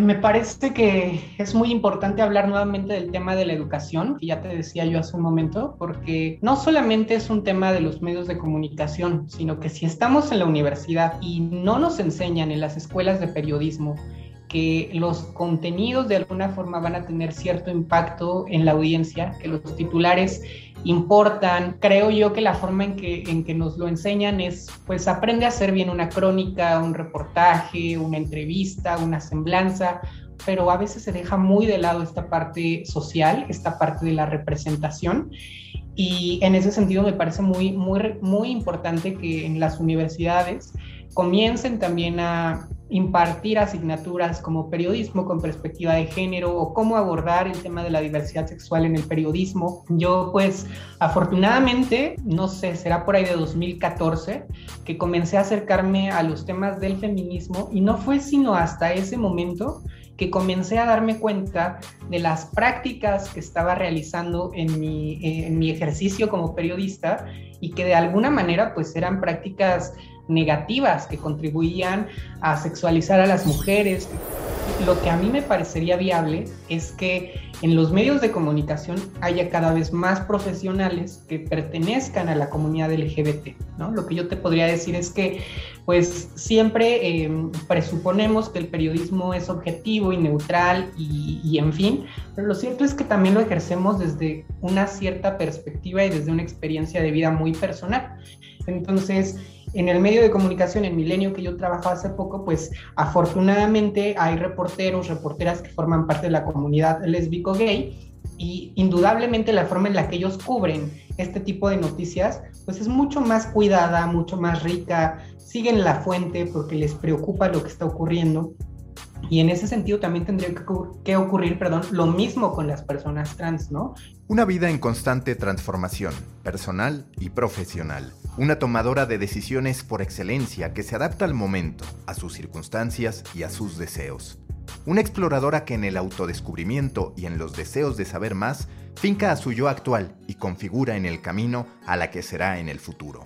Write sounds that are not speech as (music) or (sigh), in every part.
Me parece que es muy importante hablar nuevamente del tema de la educación, que ya te decía yo hace un momento, porque no solamente es un tema de los medios de comunicación, sino que si estamos en la universidad y no nos enseñan en las escuelas de periodismo que los contenidos de alguna forma van a tener cierto impacto en la audiencia, que los titulares importan. Creo yo que la forma en que, en que nos lo enseñan es, pues aprende a hacer bien una crónica, un reportaje, una entrevista, una semblanza, pero a veces se deja muy de lado esta parte social, esta parte de la representación. Y en ese sentido me parece muy, muy, muy importante que en las universidades comiencen también a impartir asignaturas como periodismo con perspectiva de género o cómo abordar el tema de la diversidad sexual en el periodismo. Yo pues afortunadamente, no sé, será por ahí de 2014 que comencé a acercarme a los temas del feminismo y no fue sino hasta ese momento que comencé a darme cuenta de las prácticas que estaba realizando en mi, en mi ejercicio como periodista y que de alguna manera pues eran prácticas negativas que contribuían a sexualizar a las mujeres. Lo que a mí me parecería viable es que en los medios de comunicación haya cada vez más profesionales que pertenezcan a la comunidad LGBT, ¿no? Lo que yo te podría decir es que, pues, siempre em, presuponemos que el periodismo es objetivo y neutral y, y, en fin, pero lo cierto es que también lo ejercemos desde una cierta perspectiva y desde una experiencia de vida muy personal. Entonces, en el medio de comunicación, en Milenio, que yo trabajaba hace poco, pues afortunadamente hay reporteros, reporteras que forman parte de la comunidad lésbico-gay y indudablemente la forma en la que ellos cubren este tipo de noticias, pues es mucho más cuidada, mucho más rica, siguen la fuente porque les preocupa lo que está ocurriendo. Y en ese sentido también tendría que ocurrir, perdón, lo mismo con las personas trans, ¿no? Una vida en constante transformación, personal y profesional. Una tomadora de decisiones por excelencia que se adapta al momento, a sus circunstancias y a sus deseos. Una exploradora que en el autodescubrimiento y en los deseos de saber más finca a su yo actual y configura en el camino a la que será en el futuro.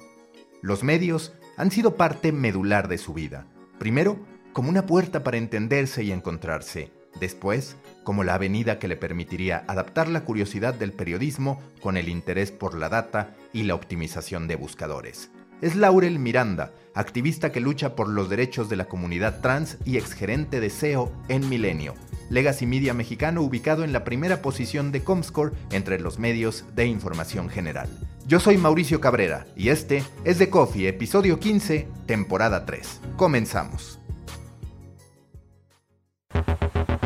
Los medios han sido parte medular de su vida. Primero, como una puerta para entenderse y encontrarse. Después, como la avenida que le permitiría adaptar la curiosidad del periodismo con el interés por la data y la optimización de buscadores. Es Laurel Miranda, activista que lucha por los derechos de la comunidad trans y exgerente de SEO en Milenio, Legacy Media mexicano ubicado en la primera posición de Comscore entre los medios de información general. Yo soy Mauricio Cabrera y este es The Coffee, episodio 15, temporada 3. Comenzamos.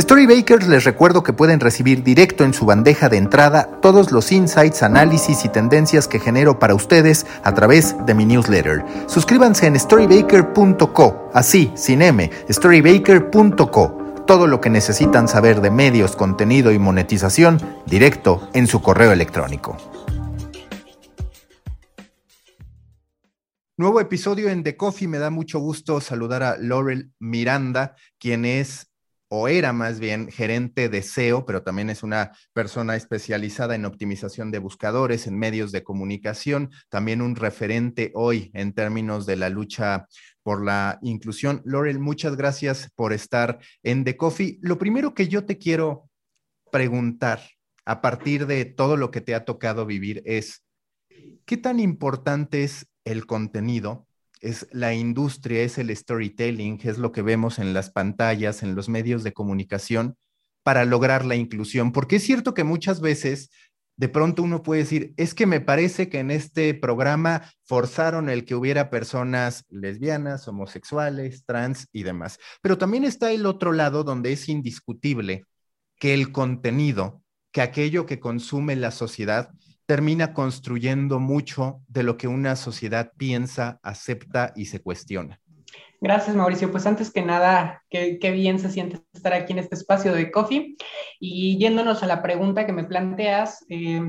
Storybakers les recuerdo que pueden recibir directo en su bandeja de entrada todos los insights, análisis y tendencias que genero para ustedes a través de mi newsletter. Suscríbanse en storybaker.co, así, sin M, storybaker.co. Todo lo que necesitan saber de medios, contenido y monetización directo en su correo electrónico. Nuevo episodio en The Coffee. Me da mucho gusto saludar a Laurel Miranda, quien es o era más bien gerente de SEO, pero también es una persona especializada en optimización de buscadores, en medios de comunicación, también un referente hoy en términos de la lucha por la inclusión. Laurel, muchas gracias por estar en The Coffee. Lo primero que yo te quiero preguntar a partir de todo lo que te ha tocado vivir es, ¿qué tan importante es el contenido es la industria, es el storytelling, es lo que vemos en las pantallas, en los medios de comunicación, para lograr la inclusión. Porque es cierto que muchas veces de pronto uno puede decir, es que me parece que en este programa forzaron el que hubiera personas lesbianas, homosexuales, trans y demás. Pero también está el otro lado donde es indiscutible que el contenido, que aquello que consume la sociedad, termina construyendo mucho de lo que una sociedad piensa, acepta y se cuestiona. Gracias, Mauricio. Pues antes que nada, qué, bien se siente estar aquí en este espacio de Coffee. Y yéndonos a la pregunta que me planteas, eh,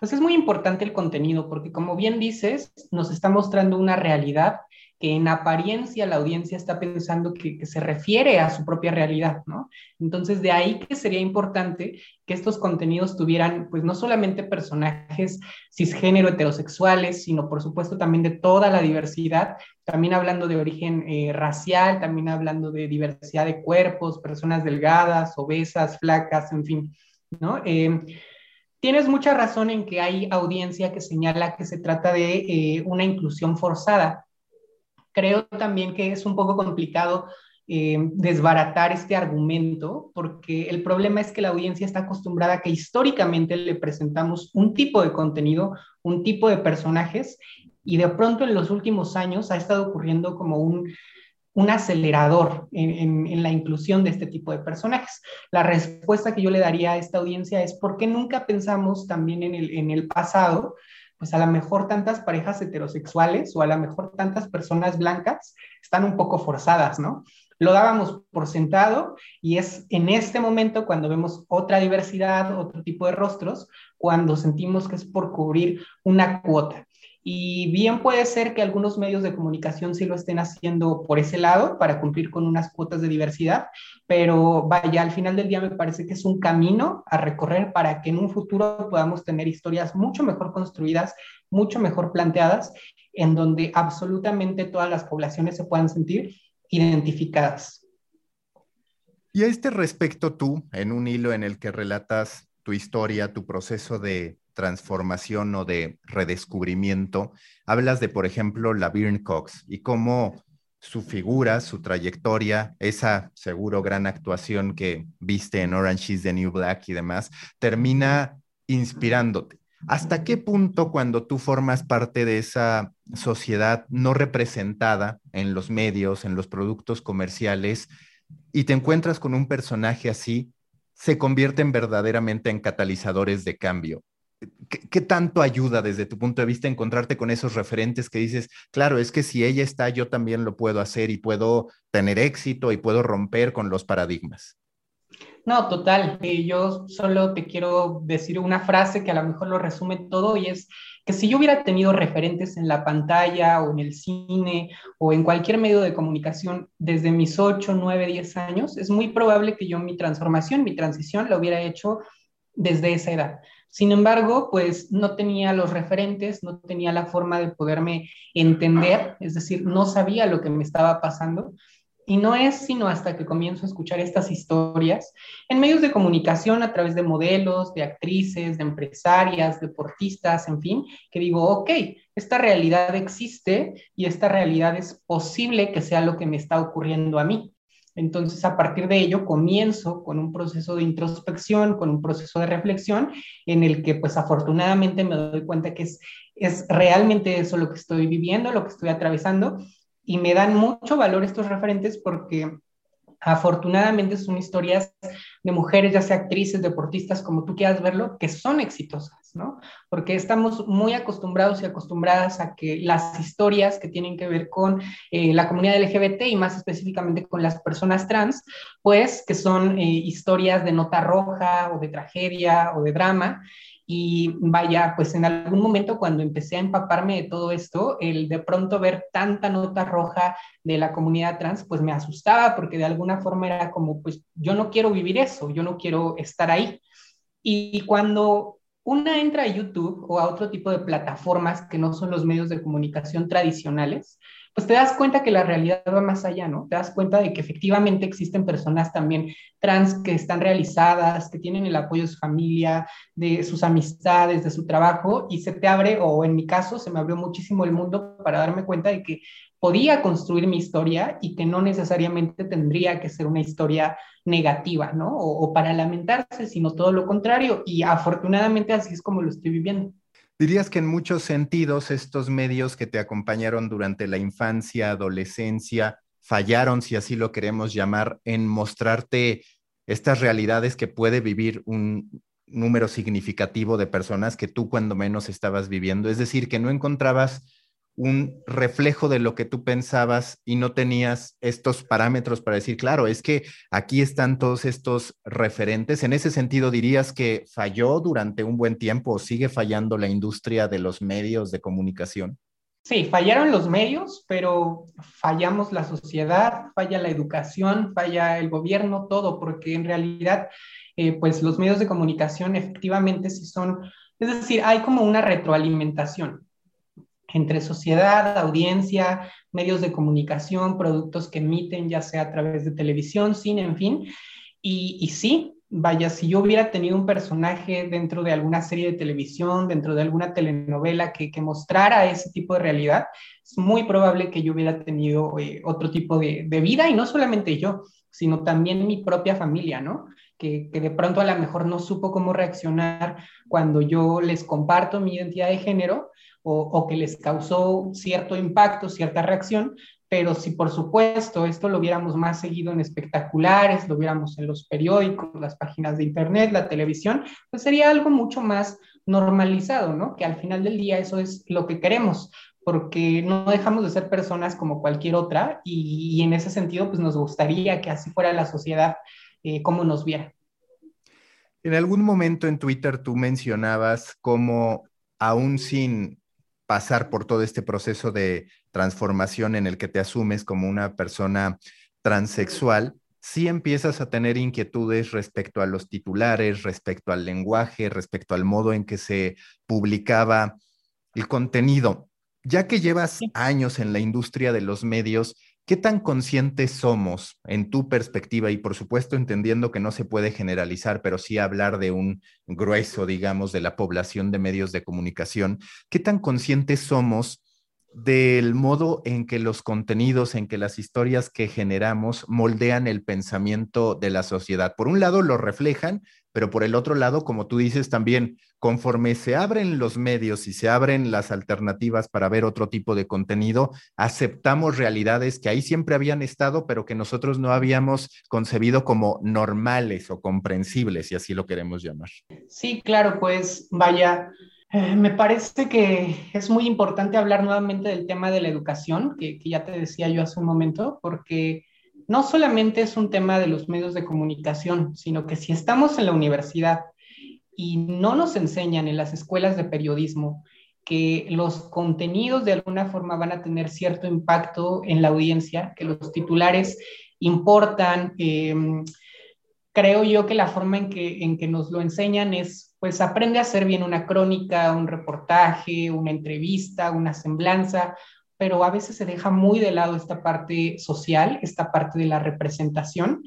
pues es muy importante el contenido, porque como bien dices, nos está mostrando una realidad que en apariencia la audiencia está pensando que, se refiere a su propia realidad, ¿no? Entonces, de ahí que sería importante que estos contenidos tuvieran, pues, no solamente personajes cisgénero heterosexuales, sino, por supuesto, también de toda la diversidad, también hablando de origen eh, racial, también hablando de diversidad de cuerpos, personas delgadas, obesas, flacas, en fin, ¿no? Eh, tienes mucha razón en que hay audiencia que señala que se trata de eh, una inclusión forzada creo también que es un poco complicado eh, desbaratar este argumento, porque el problema es que la audiencia está acostumbrada a que históricamente le presentamos un tipo de contenido, un tipo de personajes, y de pronto en los últimos años ha estado ocurriendo como un, un acelerador en, en, la inclusión de este tipo de personajes. La respuesta que yo le daría a esta audiencia es por qué nunca pensamos también en el, en el pasado pues a lo mejor tantas parejas heterosexuales o a lo mejor tantas personas blancas están un poco forzadas, ¿no? Lo dábamos por sentado y es en este momento cuando vemos otra diversidad, otro tipo de rostros, cuando sentimos que es por cubrir una cuota. Y bien puede ser que algunos medios de comunicación sí lo estén haciendo por ese lado, para cumplir con unas cuotas de diversidad, pero vaya, al final del día me parece que es un camino a recorrer para que en un futuro podamos tener historias mucho mejor construidas, mucho mejor planteadas, en donde absolutamente todas las poblaciones se puedan sentir identificadas. Y a este respecto, tú, en un hilo en el que relatas tu historia, tu proceso de transformación o de redescubrimiento, hablas de, por ejemplo, la Byrne Cox y cómo su figura, su trayectoria, esa seguro gran actuación que viste en Orange is the New Black y demás, termina inspirándote. ¿Hasta qué punto cuando tú formas parte de esa sociedad no representada en los medios, en los productos comerciales, y te encuentras con un personaje así, se convierten verdaderamente en catalizadores de cambio? ¿Qué, tanto ayuda desde tu punto de vista encontrarte con esos referentes que dices, claro, es que si ella está, yo también lo puedo hacer y puedo tener éxito y puedo romper con los paradigmas? No, total. Eh, yo solo te quiero decir una frase que a lo mejor lo resume todo y es que si yo hubiera tenido referentes en la pantalla o en el cine o en cualquier medio de comunicación desde mis 8, 9, 10 años, es muy probable que yo mi transformación, mi transición la hubiera hecho desde esa edad. Sin embargo, pues no tenía los referentes, no tenía la forma de poderme entender, es decir, no sabía lo que me estaba pasando. Y no es sino hasta que comienzo a escuchar estas historias en medios de comunicación a través de modelos, de actrices, de empresarias, deportistas, en fin, que digo, ok, esta realidad existe y esta realidad es posible que sea lo que me está ocurriendo a mí. Entonces, a partir de ello, comienzo con un proceso de introspección, con un proceso de reflexión, en el que, pues, afortunadamente me doy cuenta que es, es realmente eso lo que estoy viviendo, lo que estoy atravesando, y me dan mucho valor estos referentes porque afortunadamente son historias de mujeres, ya sea actrices, deportistas, como tú quieras verlo, que son exitosas, ¿no? Porque estamos muy acostumbrados y acostumbradas a que las historias que tienen que ver con eh, la comunidad LGBT y más específicamente con las personas trans, pues que son eh, historias de nota roja o de tragedia o de drama, y vaya, pues en algún momento cuando empecé a empaparme de todo esto, el de pronto ver tanta nota roja de la comunidad trans, pues me asustaba porque de alguna forma era como, pues yo no quiero vivir eso, yo no quiero estar ahí. Y cuando una entra a YouTube o a otro tipo de plataformas que no son los medios de comunicación tradicionales, pues te das cuenta que la realidad va más allá, ¿no? Te das cuenta de que efectivamente existen personas también trans que están realizadas, que tienen el apoyo de su familia, de sus amistades, de su trabajo, y se te abre, o en mi caso, se me abrió muchísimo el mundo para darme cuenta de que podía construir mi historia y que no necesariamente tendría que ser una historia negativa, ¿no? O, para lamentarse, sino todo lo contrario. Y afortunadamente así es como lo estoy viviendo. Dirías que en muchos sentidos estos medios que te acompañaron durante la infancia, adolescencia, fallaron, si así lo queremos llamar, en mostrarte estas realidades que puede vivir un número significativo de personas que tú cuando menos estabas viviendo. Es decir, que no encontrabas un reflejo de lo que tú pensabas y no tenías estos parámetros para decir, claro, es que aquí están todos estos referentes. En ese sentido, dirías que falló durante un buen tiempo o sigue fallando la industria de los medios de comunicación. Sí, fallaron los medios, pero fallamos la sociedad, falla la educación, falla el gobierno, todo, porque en realidad, eh, pues los medios de comunicación efectivamente sí son, es decir, hay como una retroalimentación entre sociedad, audiencia, medios de comunicación, productos que emiten, ya sea a través de televisión, cine, en fin. Y, y sí, vaya, si yo hubiera tenido un personaje dentro de alguna serie de televisión, dentro de alguna telenovela que, mostrara ese tipo de realidad, es muy probable que yo hubiera tenido eh, otro tipo de, de, vida y no solamente yo, sino también mi propia familia, ¿no? Que, que, de pronto a lo mejor no supo cómo reaccionar cuando yo les comparto mi identidad de género o, que les causó cierto impacto, cierta reacción, pero si por supuesto esto lo viéramos más seguido en espectaculares, lo viéramos en los periódicos, las páginas de internet, la televisión, pues sería algo mucho más normalizado, ¿no? Que al final del día eso es lo que queremos, porque no dejamos de ser personas como cualquier otra y, y en ese sentido pues nos gustaría que así fuera la sociedad eh, como nos viera. En algún momento en Twitter tú mencionabas cómo aún sin pasar por todo este proceso de transformación en el que te asumes como una persona transexual, sí empiezas a tener inquietudes respecto a los titulares, respecto al lenguaje, respecto al modo en que se publicaba el contenido. Ya que llevas años en la industria de los medios, ¿Qué tan conscientes somos en tu perspectiva y por supuesto entendiendo que no se puede generalizar, pero sí hablar de un grueso, digamos, de la población de medios de comunicación? ¿Qué tan conscientes somos del modo en que los contenidos, en que las historias que generamos moldean el pensamiento de la sociedad? Por un lado lo reflejan, pero por el otro lado, como tú dices también, conforme se abren los medios y se abren las alternativas para ver otro tipo de contenido, aceptamos realidades que ahí siempre habían estado, pero que nosotros no habíamos concebido como normales o comprensibles, si así lo queremos llamar. Sí, claro, pues vaya. Eh, me parece que es muy importante hablar nuevamente del tema de la educación, que, ya te decía yo hace un momento, porque no solamente es un tema de los medios de comunicación, sino que si estamos en la universidad y no nos enseñan en las escuelas de periodismo que los contenidos de alguna forma van a tener cierto impacto en la audiencia, que los titulares importan. Eh, creo yo que la forma en que, en que nos lo enseñan es, pues aprende a hacer bien una crónica, un reportaje, una entrevista, una semblanza, pero a veces se deja muy de lado esta parte social, esta parte de la representación.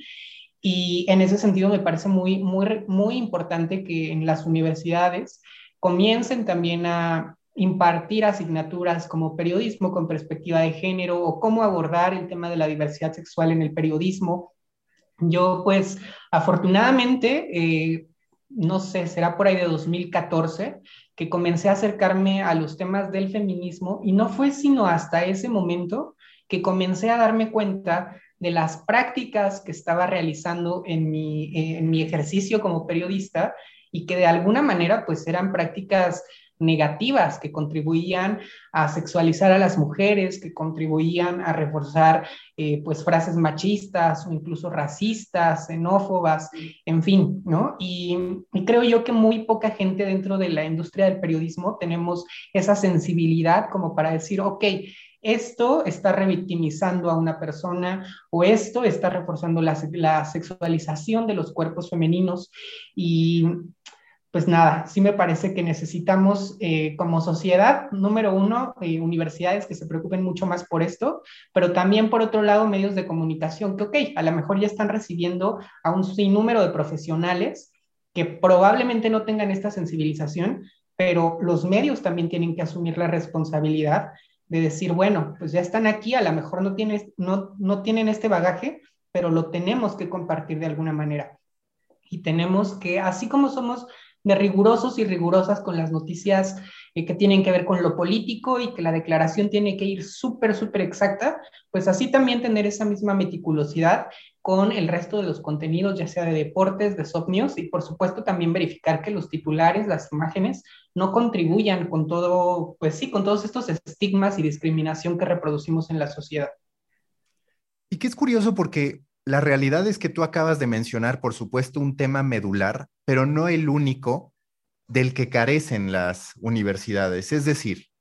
Y en ese sentido me parece muy, muy, muy importante que en las universidades comiencen también a impartir asignaturas como periodismo con perspectiva de género o cómo abordar el tema de la diversidad sexual en el periodismo. Yo pues afortunadamente, eh, no sé, será por ahí de 2014 que comencé a acercarme a los temas del feminismo y no fue sino hasta ese momento que comencé a darme cuenta de las prácticas que estaba realizando en mi, en mi ejercicio como periodista y que de alguna manera pues eran prácticas negativas que contribuían a sexualizar a las mujeres, que contribuían a reforzar eh, pues frases machistas o incluso racistas, xenófobas, en fin, ¿no? Y, creo yo que muy poca gente dentro de la industria del periodismo tenemos esa sensibilidad como para decir, ok, esto está revictimizando a una persona o esto está reforzando la, la sexualización de los cuerpos femeninos y pues nada, sí me parece que necesitamos eh, como sociedad, número uno, eh, universidades que se preocupen mucho más por esto, pero también por otro lado medios de comunicación que, ok, a lo mejor ya están recibiendo a un sinnúmero de profesionales que probablemente no tengan esta sensibilización, pero los medios también tienen que asumir la responsabilidad de decir, bueno, pues ya están aquí, a lo mejor no, tienes, no, no tienen este bagaje, pero lo tenemos que compartir de alguna manera. Y tenemos que, así como somos de rigurosos y rigurosas con las noticias eh, que tienen que ver con lo político y que la declaración tiene que ir súper, súper exacta, pues así también tener esa misma meticulosidad con el resto de los contenidos, ya sea de deportes, de soft news, y por supuesto también verificar que los titulares, las imágenes, no contribuyan con todo, pues sí, con todos estos estigmas y discriminación que reproducimos en la sociedad. Y que es curioso porque la realidad es que tú acabas de mencionar, por supuesto, un tema medular, pero no el único del que carecen las universidades. Es decir,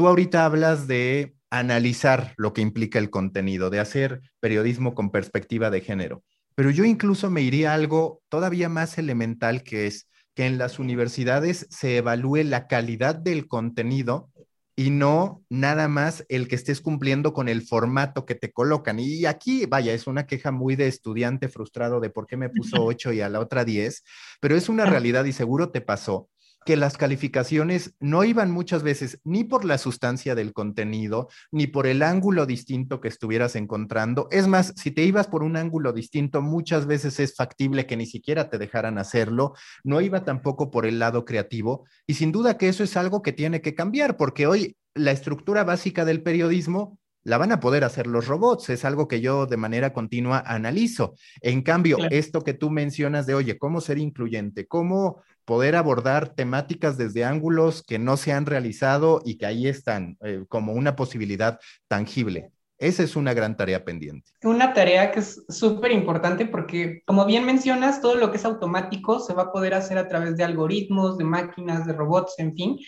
Tú ahorita hablas de analizar lo que implica el contenido, de hacer periodismo con perspectiva de género. Pero yo incluso me iría a algo todavía más elemental que es que en las universidades se evalúe la calidad del contenido y no nada más el que estés cumpliendo con el formato que te colocan. Y aquí, vaya, es una queja muy de estudiante frustrado de por qué me puso 8 y a la otra 10, pero es una realidad y seguro te pasó que las calificaciones no iban muchas veces ni por la sustancia del contenido, ni por el ángulo distinto que estuvieras encontrando. Es más, si te ibas por un ángulo distinto, muchas veces es factible que ni siquiera te dejaran hacerlo. No iba tampoco por el lado creativo. Y sin duda que eso es algo que tiene que cambiar, porque hoy la estructura básica del periodismo la van a poder hacer los robots, es algo que yo de manera continua analizo. En cambio, esto que tú mencionas de, oye, ¿cómo ser incluyente? ¿Cómo poder abordar temáticas desde ángulos que no se han realizado y que ahí están eh, como una posibilidad tangible? Esa es una gran tarea pendiente. Una tarea que es súper importante porque, como bien mencionas, todo lo que es automático se va a poder hacer a través de algoritmos, de máquinas, de robots, en fin.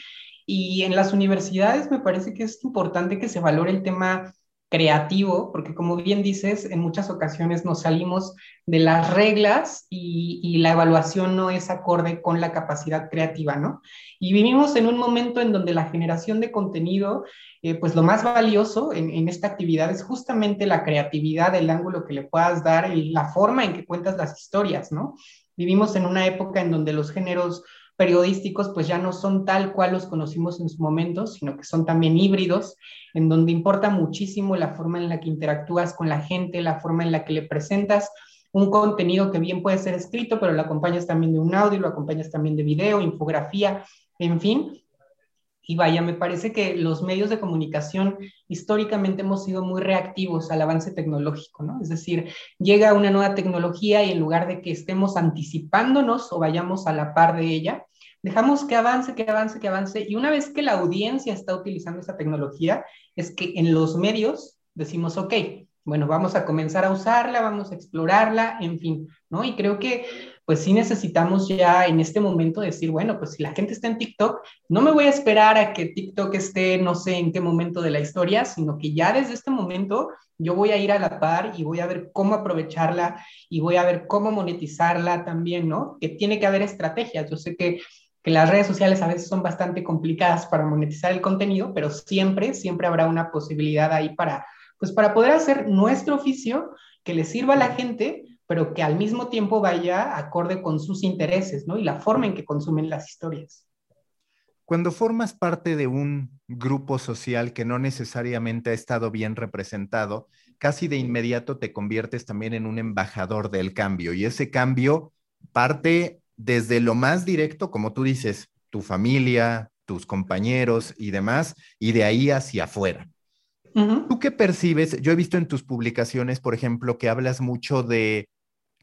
Y en las universidades me parece que es importante que se valore el tema creativo, porque como bien dices, en muchas ocasiones nos salimos de las reglas y, la evaluación no es acorde con la capacidad creativa, ¿no? Y vivimos en un momento en donde la generación de contenido, eh, pues lo más valioso en, esta actividad es justamente la creatividad, el ángulo que le puedas dar, la forma en que cuentas las historias, ¿no? Vivimos en una época en donde los géneros periodísticos pues ya no son tal cual los conocimos en su momento, sino que son también híbridos, en donde importa muchísimo la forma en la que interactúas con la gente, la forma en la que le presentas un contenido que bien puede ser escrito, pero lo acompañas también de un audio, lo acompañas también de video, infografía, en fin. Y vaya, me parece que los medios de comunicación históricamente hemos sido muy reactivos al avance tecnológico, ¿no? Es decir, llega una nueva tecnología y en lugar de que estemos anticipándonos o vayamos a la par de ella, dejamos que avance, que avance, que avance. Y una vez que la audiencia está utilizando esa tecnología, es que en los medios decimos, ok, bueno, vamos a comenzar a usarla, vamos a explorarla, en fin, ¿no? Y creo que pues sí necesitamos ya en este momento decir, bueno, pues si la gente está en TikTok, no me voy a esperar a que TikTok esté no sé en qué momento de la historia, sino que ya desde este momento yo voy a ir a la par y voy a ver cómo aprovecharla y voy a ver cómo monetizarla también, ¿no? Que tiene que haber estrategias. Yo sé que que las redes sociales a veces son bastante complicadas para monetizar el contenido, pero siempre, siempre habrá una posibilidad ahí para, pues para poder hacer nuestro oficio que le sirva a la gente, pero que al mismo tiempo vaya acorde con sus intereses, ¿no? Y la forma en que consumen las historias. Cuando formas parte de un grupo social que no necesariamente ha estado bien representado, casi de inmediato te conviertes también en un embajador del cambio y ese cambio parte desde lo más directo, como tú dices, tu familia, tus compañeros y demás, y de ahí hacia afuera. ¿Tú qué percibes? Yo he visto en tus publicaciones, por ejemplo, que hablas mucho de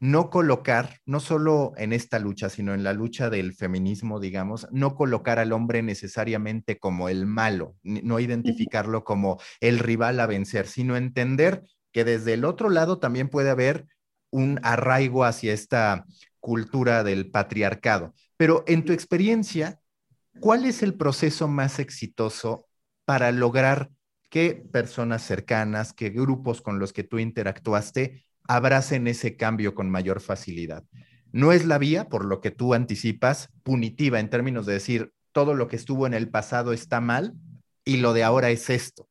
no colocar, no solo en esta lucha, sino en la lucha del feminismo, digamos, no colocar al hombre necesariamente como el malo, no identificarlo como el rival a vencer, sino entender que desde el otro lado también puede haber un arraigo hacia esta cultura del patriarcado. Pero en tu experiencia, ¿cuál es el proceso más exitoso para lograr que personas cercanas, que grupos con los que tú interactuaste abracen ese cambio con mayor facilidad? No es la vía, por lo que tú anticipas, punitiva en términos de decir todo lo que estuvo en el pasado está mal y lo de ahora es esto.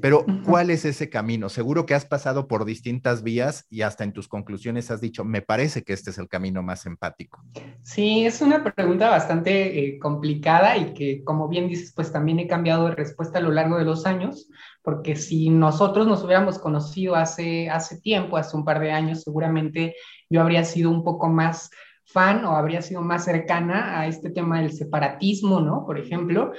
Pero, ¿cuál es ese camino? Seguro que has pasado por distintas vías y hasta en tus conclusiones has dicho, me parece que este es el camino más empático. Sí, es una pregunta bastante eh, complicada y que, como bien dices, pues también he cambiado de respuesta a lo largo de los años, porque si nosotros nos hubiéramos conocido hace, hace tiempo, hace un par de años, seguramente yo habría sido un poco más fan o habría sido más cercana a este tema del separatismo, ¿no? Por ejemplo,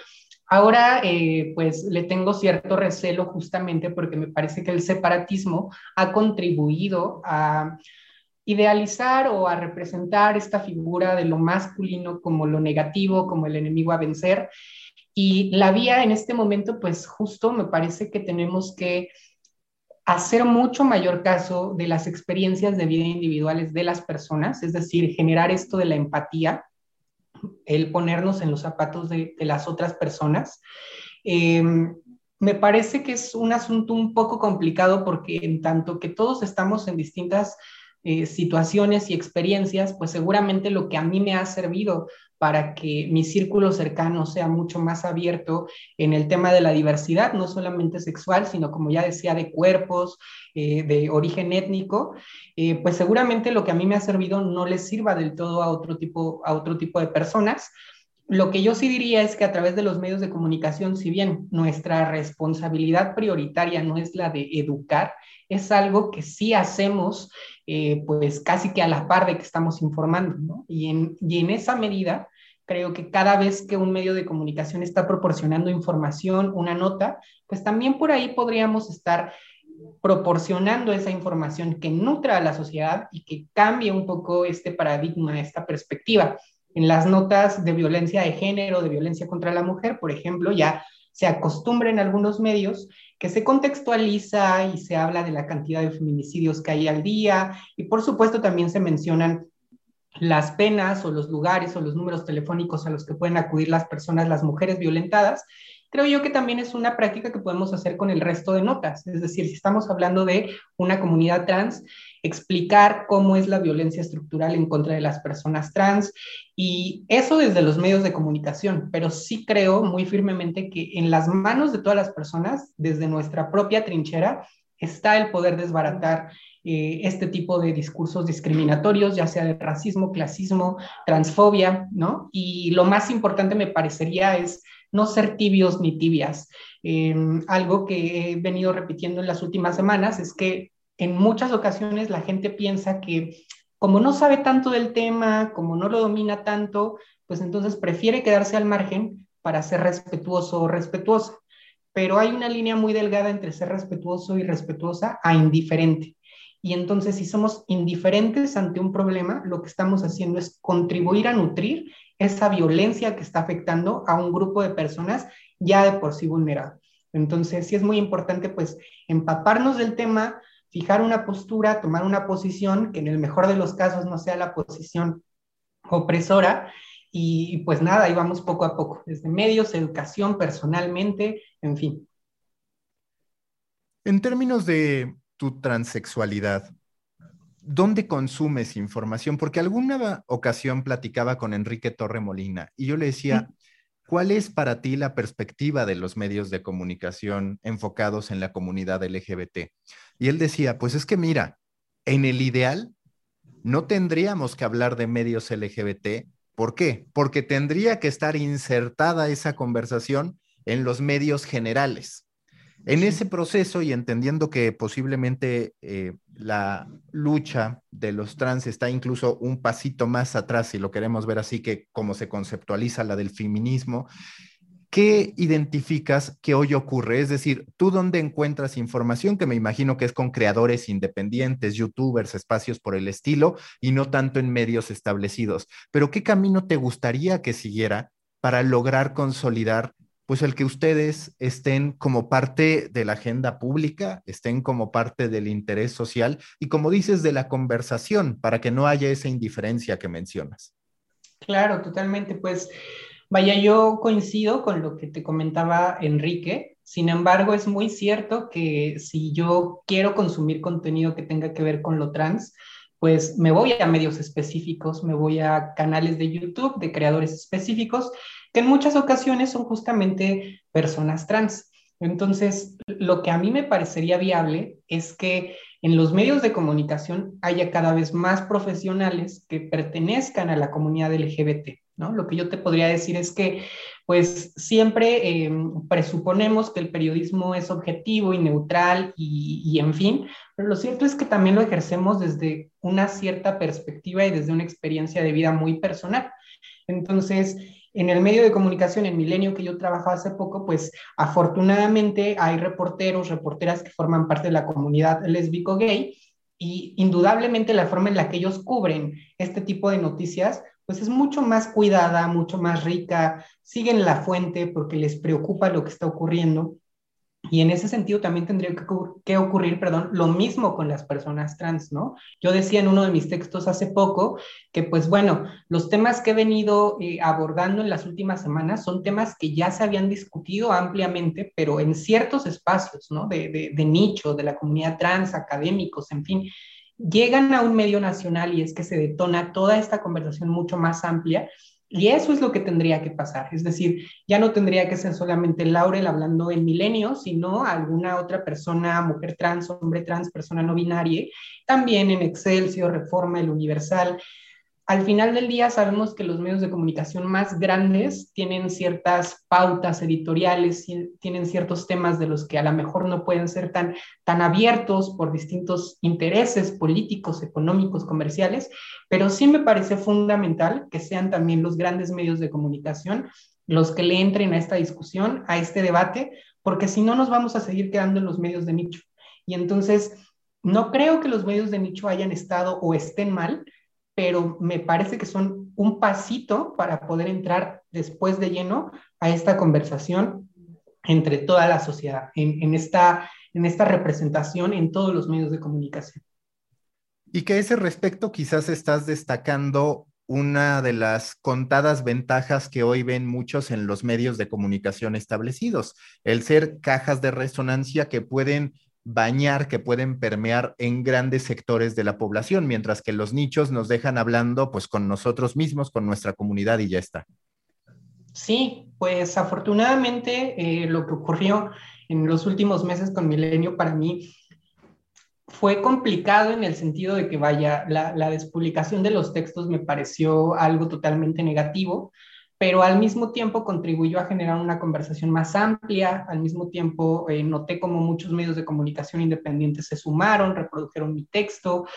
Ahora, eh, pues le tengo cierto recelo justamente porque me parece que el separatismo ha contribuido a idealizar o a representar esta figura de lo masculino como lo negativo, como el enemigo a vencer. Y la vía en este momento, pues justo me parece que tenemos que hacer mucho mayor caso de las experiencias de vida individuales de las personas, es decir, generar esto de la empatía, el ponernos en los zapatos de, las otras personas. Em, me parece que es un asunto un poco complicado porque en tanto que todos estamos en distintas eh, situaciones y experiencias, pues seguramente lo que a mí me ha servido para que mi círculo cercano sea mucho más abierto en el tema de la diversidad, no solamente sexual, sino como ya decía, de cuerpos, eh, de origen étnico, eh, pues seguramente lo que a mí me ha servido no les sirva del todo a otro tipo, a otro tipo de personas. Lo que yo sí diría es que a través de los medios de comunicación, si bien nuestra responsabilidad prioritaria no es la de educar, es algo que sí hacemos eh, pues casi que a la par de que estamos informando, ¿no? Y en, y en esa medida, creo que cada vez que un medio de comunicación está proporcionando información, una nota, pues también por ahí podríamos estar proporcionando esa información que nutra a la sociedad y que cambie un poco este paradigma, esta perspectiva. En las notas de violencia de género, de violencia contra la mujer, por ejemplo, ya se acostumbra en algunos medios que se contextualiza y se habla de la cantidad de feminicidios que hay al día y por supuesto también se mencionan las penas o los lugares o los números telefónicos a los que pueden acudir las personas, las mujeres violentadas. Creo yo que también es una práctica que podemos hacer con el resto de notas, es decir, si estamos hablando de una comunidad trans, explicar cómo es la violencia estructural en contra de las personas trans y eso desde los medios de comunicación, pero sí creo muy firmemente que en las manos de todas las personas, desde nuestra propia trinchera, está el poder desbaratar eh, este tipo de discursos discriminatorios, ya sea de racismo, clasismo, transfobia, ¿no? Y lo más importante me parecería es no ser tibios ni tibias. Eh, algo que he venido repitiendo en las últimas semanas es que en muchas ocasiones la gente piensa que como no sabe tanto del tema, como no lo domina tanto, pues entonces prefiere quedarse al margen para ser respetuoso o respetuosa. Pero hay una línea muy delgada entre ser respetuoso y respetuosa a indiferente. Y entonces, si somos indiferentes ante un problema, lo que estamos haciendo es contribuir a nutrir esa violencia que está afectando a un grupo de personas ya de por sí vulnerables. Entonces, sí es muy importante, pues, empaparnos del tema, fijar una postura, tomar una posición que en el mejor de los casos no sea la posición opresora. Y, pues nada, ahí vamos poco a poco, desde medios, educación, personalmente, en fin. En términos de tu transexualidad, ¿dónde consumes información? Porque alguna ocasión platicaba con Enrique Torremolina y yo le decía, ¿cuál es para ti la perspectiva de los medios de comunicación enfocados en la comunidad LGBT? Y él decía, pues es que mira, en el ideal no tendríamos que hablar de medios LGBT. ¿Por qué? Porque tendría que estar insertada esa conversación en los medios generales. En ese proceso y entendiendo que posiblemente eh, la lucha de los trans está incluso un pasito más atrás, si lo queremos ver así, que como se conceptualiza la del feminismo, ¿qué identificas que hoy ocurre? Es decir, ¿tú dónde encuentras información que me imagino que es con creadores independientes, youtubers, espacios por el estilo y no tanto en medios establecidos? Pero ¿qué camino te gustaría que siguiera para lograr consolidar pues el que ustedes estén como parte de la agenda pública, estén como parte del interés social y como dices, de la conversación, para que no haya esa indiferencia que mencionas. Claro, totalmente. Pues Vaya, yo coincido con lo que te comentaba Enrique. Sin embargo, es muy cierto que si yo quiero consumir contenido que tenga que ver con lo trans, pues me voy a medios específicos, me voy a canales de YouTube de creadores específicos, que en muchas ocasiones son justamente personas trans. Entonces, lo que a mí me parecería viable es que en los medios de comunicación haya cada vez más profesionales que pertenezcan a la comunidad LGBT. Lo que yo te podría decir es que, pues, siempre em, presuponemos que el periodismo es objetivo y neutral y, en fin, pero lo cierto es que también lo ejercemos desde una cierta perspectiva y desde una experiencia de vida muy personal. Entonces, en el medio de comunicación, en Milenio, que yo trabajaba hace poco, pues afortunadamente hay reporteros, reporteras que forman parte de la comunidad lésbico-gay y indudablemente la forma en la que ellos cubren este tipo de noticias pues es mucho más cuidada, mucho más rica, siguen la fuente porque les preocupa lo que está ocurriendo. Y en ese sentido también tendría que, ocurrir, perdón, lo mismo con las personas trans, ¿no? Yo decía en uno de mis textos hace poco que, pues bueno, los temas que he venido eh, abordando en las últimas semanas son temas que ya se habían discutido ampliamente, pero en ciertos espacios, ¿no? De, nicho, de la comunidad trans, académicos, en fin, llegan a un medio nacional y es que se detona toda esta conversación mucho más amplia y eso es lo que tendría que pasar. Es decir, ya no tendría que ser solamente Laurel hablando en milenio, sino alguna otra persona, mujer trans, hombre trans, persona no binaria, también en Excelsior, Reforma, El Universal al final del día sabemos que los medios de comunicación más grandes tienen ciertas pautas editoriales, tienen ciertos temas de los que a lo mejor no pueden ser tan, tan abiertos por distintos intereses políticos, económicos, comerciales, pero sí me parece fundamental que sean también los grandes medios de comunicación los que le entren a esta discusión, a este debate, porque si no nos vamos a seguir quedando en los medios de nicho. Y entonces, no creo que los medios de nicho hayan estado o estén mal, pero me parece que son un pasito para poder entrar después de lleno a esta conversación entre toda la sociedad, en, esta, en esta representación en todos los medios de comunicación. Y que a ese respecto quizás estás destacando una de las contadas ventajas que hoy ven muchos en los medios de comunicación establecidos, el ser cajas de resonancia que pueden bañar, que pueden permear en grandes sectores de la población, mientras que los nichos nos dejan hablando pues con nosotros mismos, con nuestra comunidad y ya está. Sí, pues afortunadamente eh, lo que ocurrió en los últimos meses con Milenio para mí fue complicado en el sentido de que, vaya, la, la despublicación de los textos me pareció algo totalmente negativo, pero al mismo tiempo contribuyó a generar una conversación más amplia, al mismo tiempo eh, noté como muchos medios de comunicación independientes se sumaron, reprodujeron mi texto,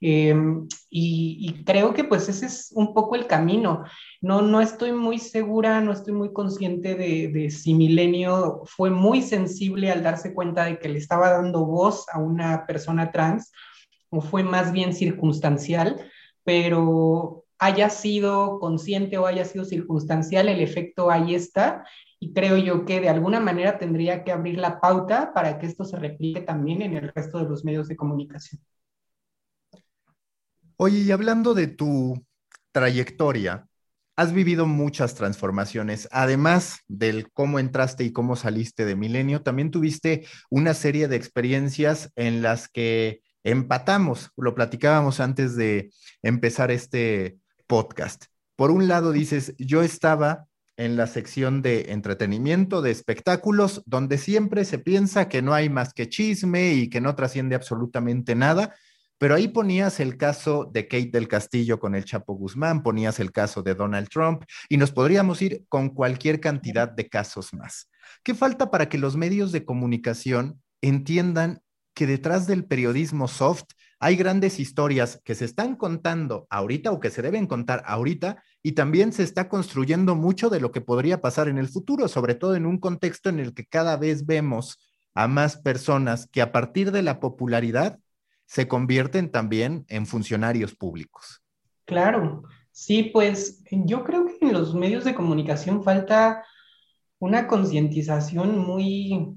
em, y, creo que pues ese es un poco el camino. No, no estoy muy segura, no estoy muy consciente de, de si Milenio fue muy sensible al darse cuenta de que le estaba dando voz a una persona trans, o fue más bien circunstancial, pero, haya sido consciente o haya sido circunstancial, el efecto ahí está. Y creo yo que de alguna manera tendría que abrir la pauta para que esto se replique también en el resto de los medios de comunicación. Oye, y hablando de tu trayectoria, has vivido muchas transformaciones. Además del cómo entraste y cómo saliste de Milenio, también tuviste una serie de experiencias en las que empatamos. Lo platicábamos antes de empezar este podcast. Por un lado dices, yo estaba en la sección de entretenimiento, de espectáculos, donde siempre se piensa que no hay más que chisme y que no trasciende absolutamente nada, pero ahí ponías el caso de Kate del Castillo con el Chapo Guzmán, ponías el caso de Donald Trump y nos podríamos ir con cualquier cantidad de casos más. ¿Qué falta para que los medios de comunicación entiendan que detrás del periodismo soft hay grandes historias que se están contando ahorita o que se deben contar ahorita y también se está construyendo mucho de lo que podría pasar en el futuro, sobre todo en un contexto en el que cada vez vemos a más personas que a partir de la popularidad se convierten también en funcionarios públicos. Claro, sí, pues yo creo que en los medios de comunicación falta una concientización muy,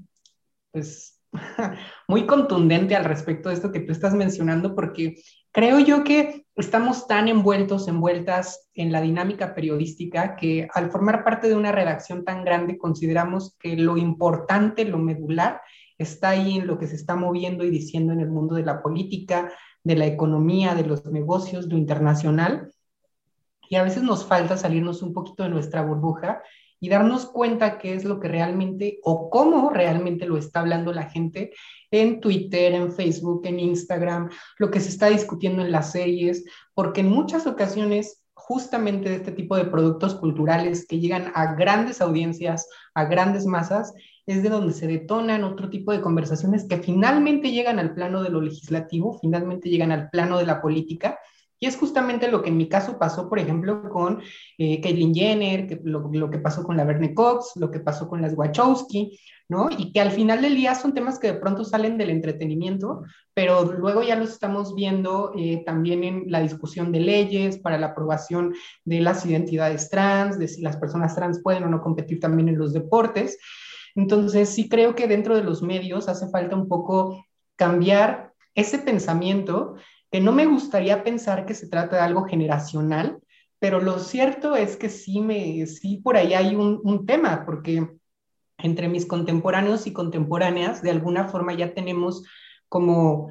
pues, (laughs) muy contundente al respecto de esto que tú estás mencionando, porque creo yo que estamos tan envueltos, envueltas en la dinámica periodística, que al formar parte de una redacción tan grande, consideramos que lo importante, lo medular, está ahí en lo que se está moviendo y diciendo en el mundo de la política, de la economía, de los negocios, lo internacional. Y a veces nos falta salirnos un poquito de nuestra burbuja y darnos cuenta qué es lo que realmente o cómo realmente lo está hablando la gente en Twitter, en Facebook, en Instagram, lo que se está discutiendo en las series, porque en muchas ocasiones justamente de este tipo de productos culturales que llegan a grandes audiencias, a grandes masas, es de donde se detonan otro tipo de conversaciones que finalmente llegan al plano de lo legislativo, finalmente llegan al plano de la política y es justamente lo que en mi caso pasó, por ejemplo, con eh, Jenner, que, lo, lo, que pasó con la Verne Cox, lo que pasó con las Wachowski, ¿no? Y que al final del día son temas que de pronto salen del entretenimiento, pero luego ya los estamos viendo eh, también en la discusión de leyes para la aprobación de las identidades trans, de si las personas trans pueden o no competir también en los deportes. Entonces, sí creo que dentro de los medios hace falta un poco cambiar ese pensamiento, que no me gustaría pensar que se trata de algo generacional, pero lo cierto es que sí, me, sí por ahí hay un, un tema, porque entre mis contemporáneos y contemporáneas, de alguna forma ya tenemos como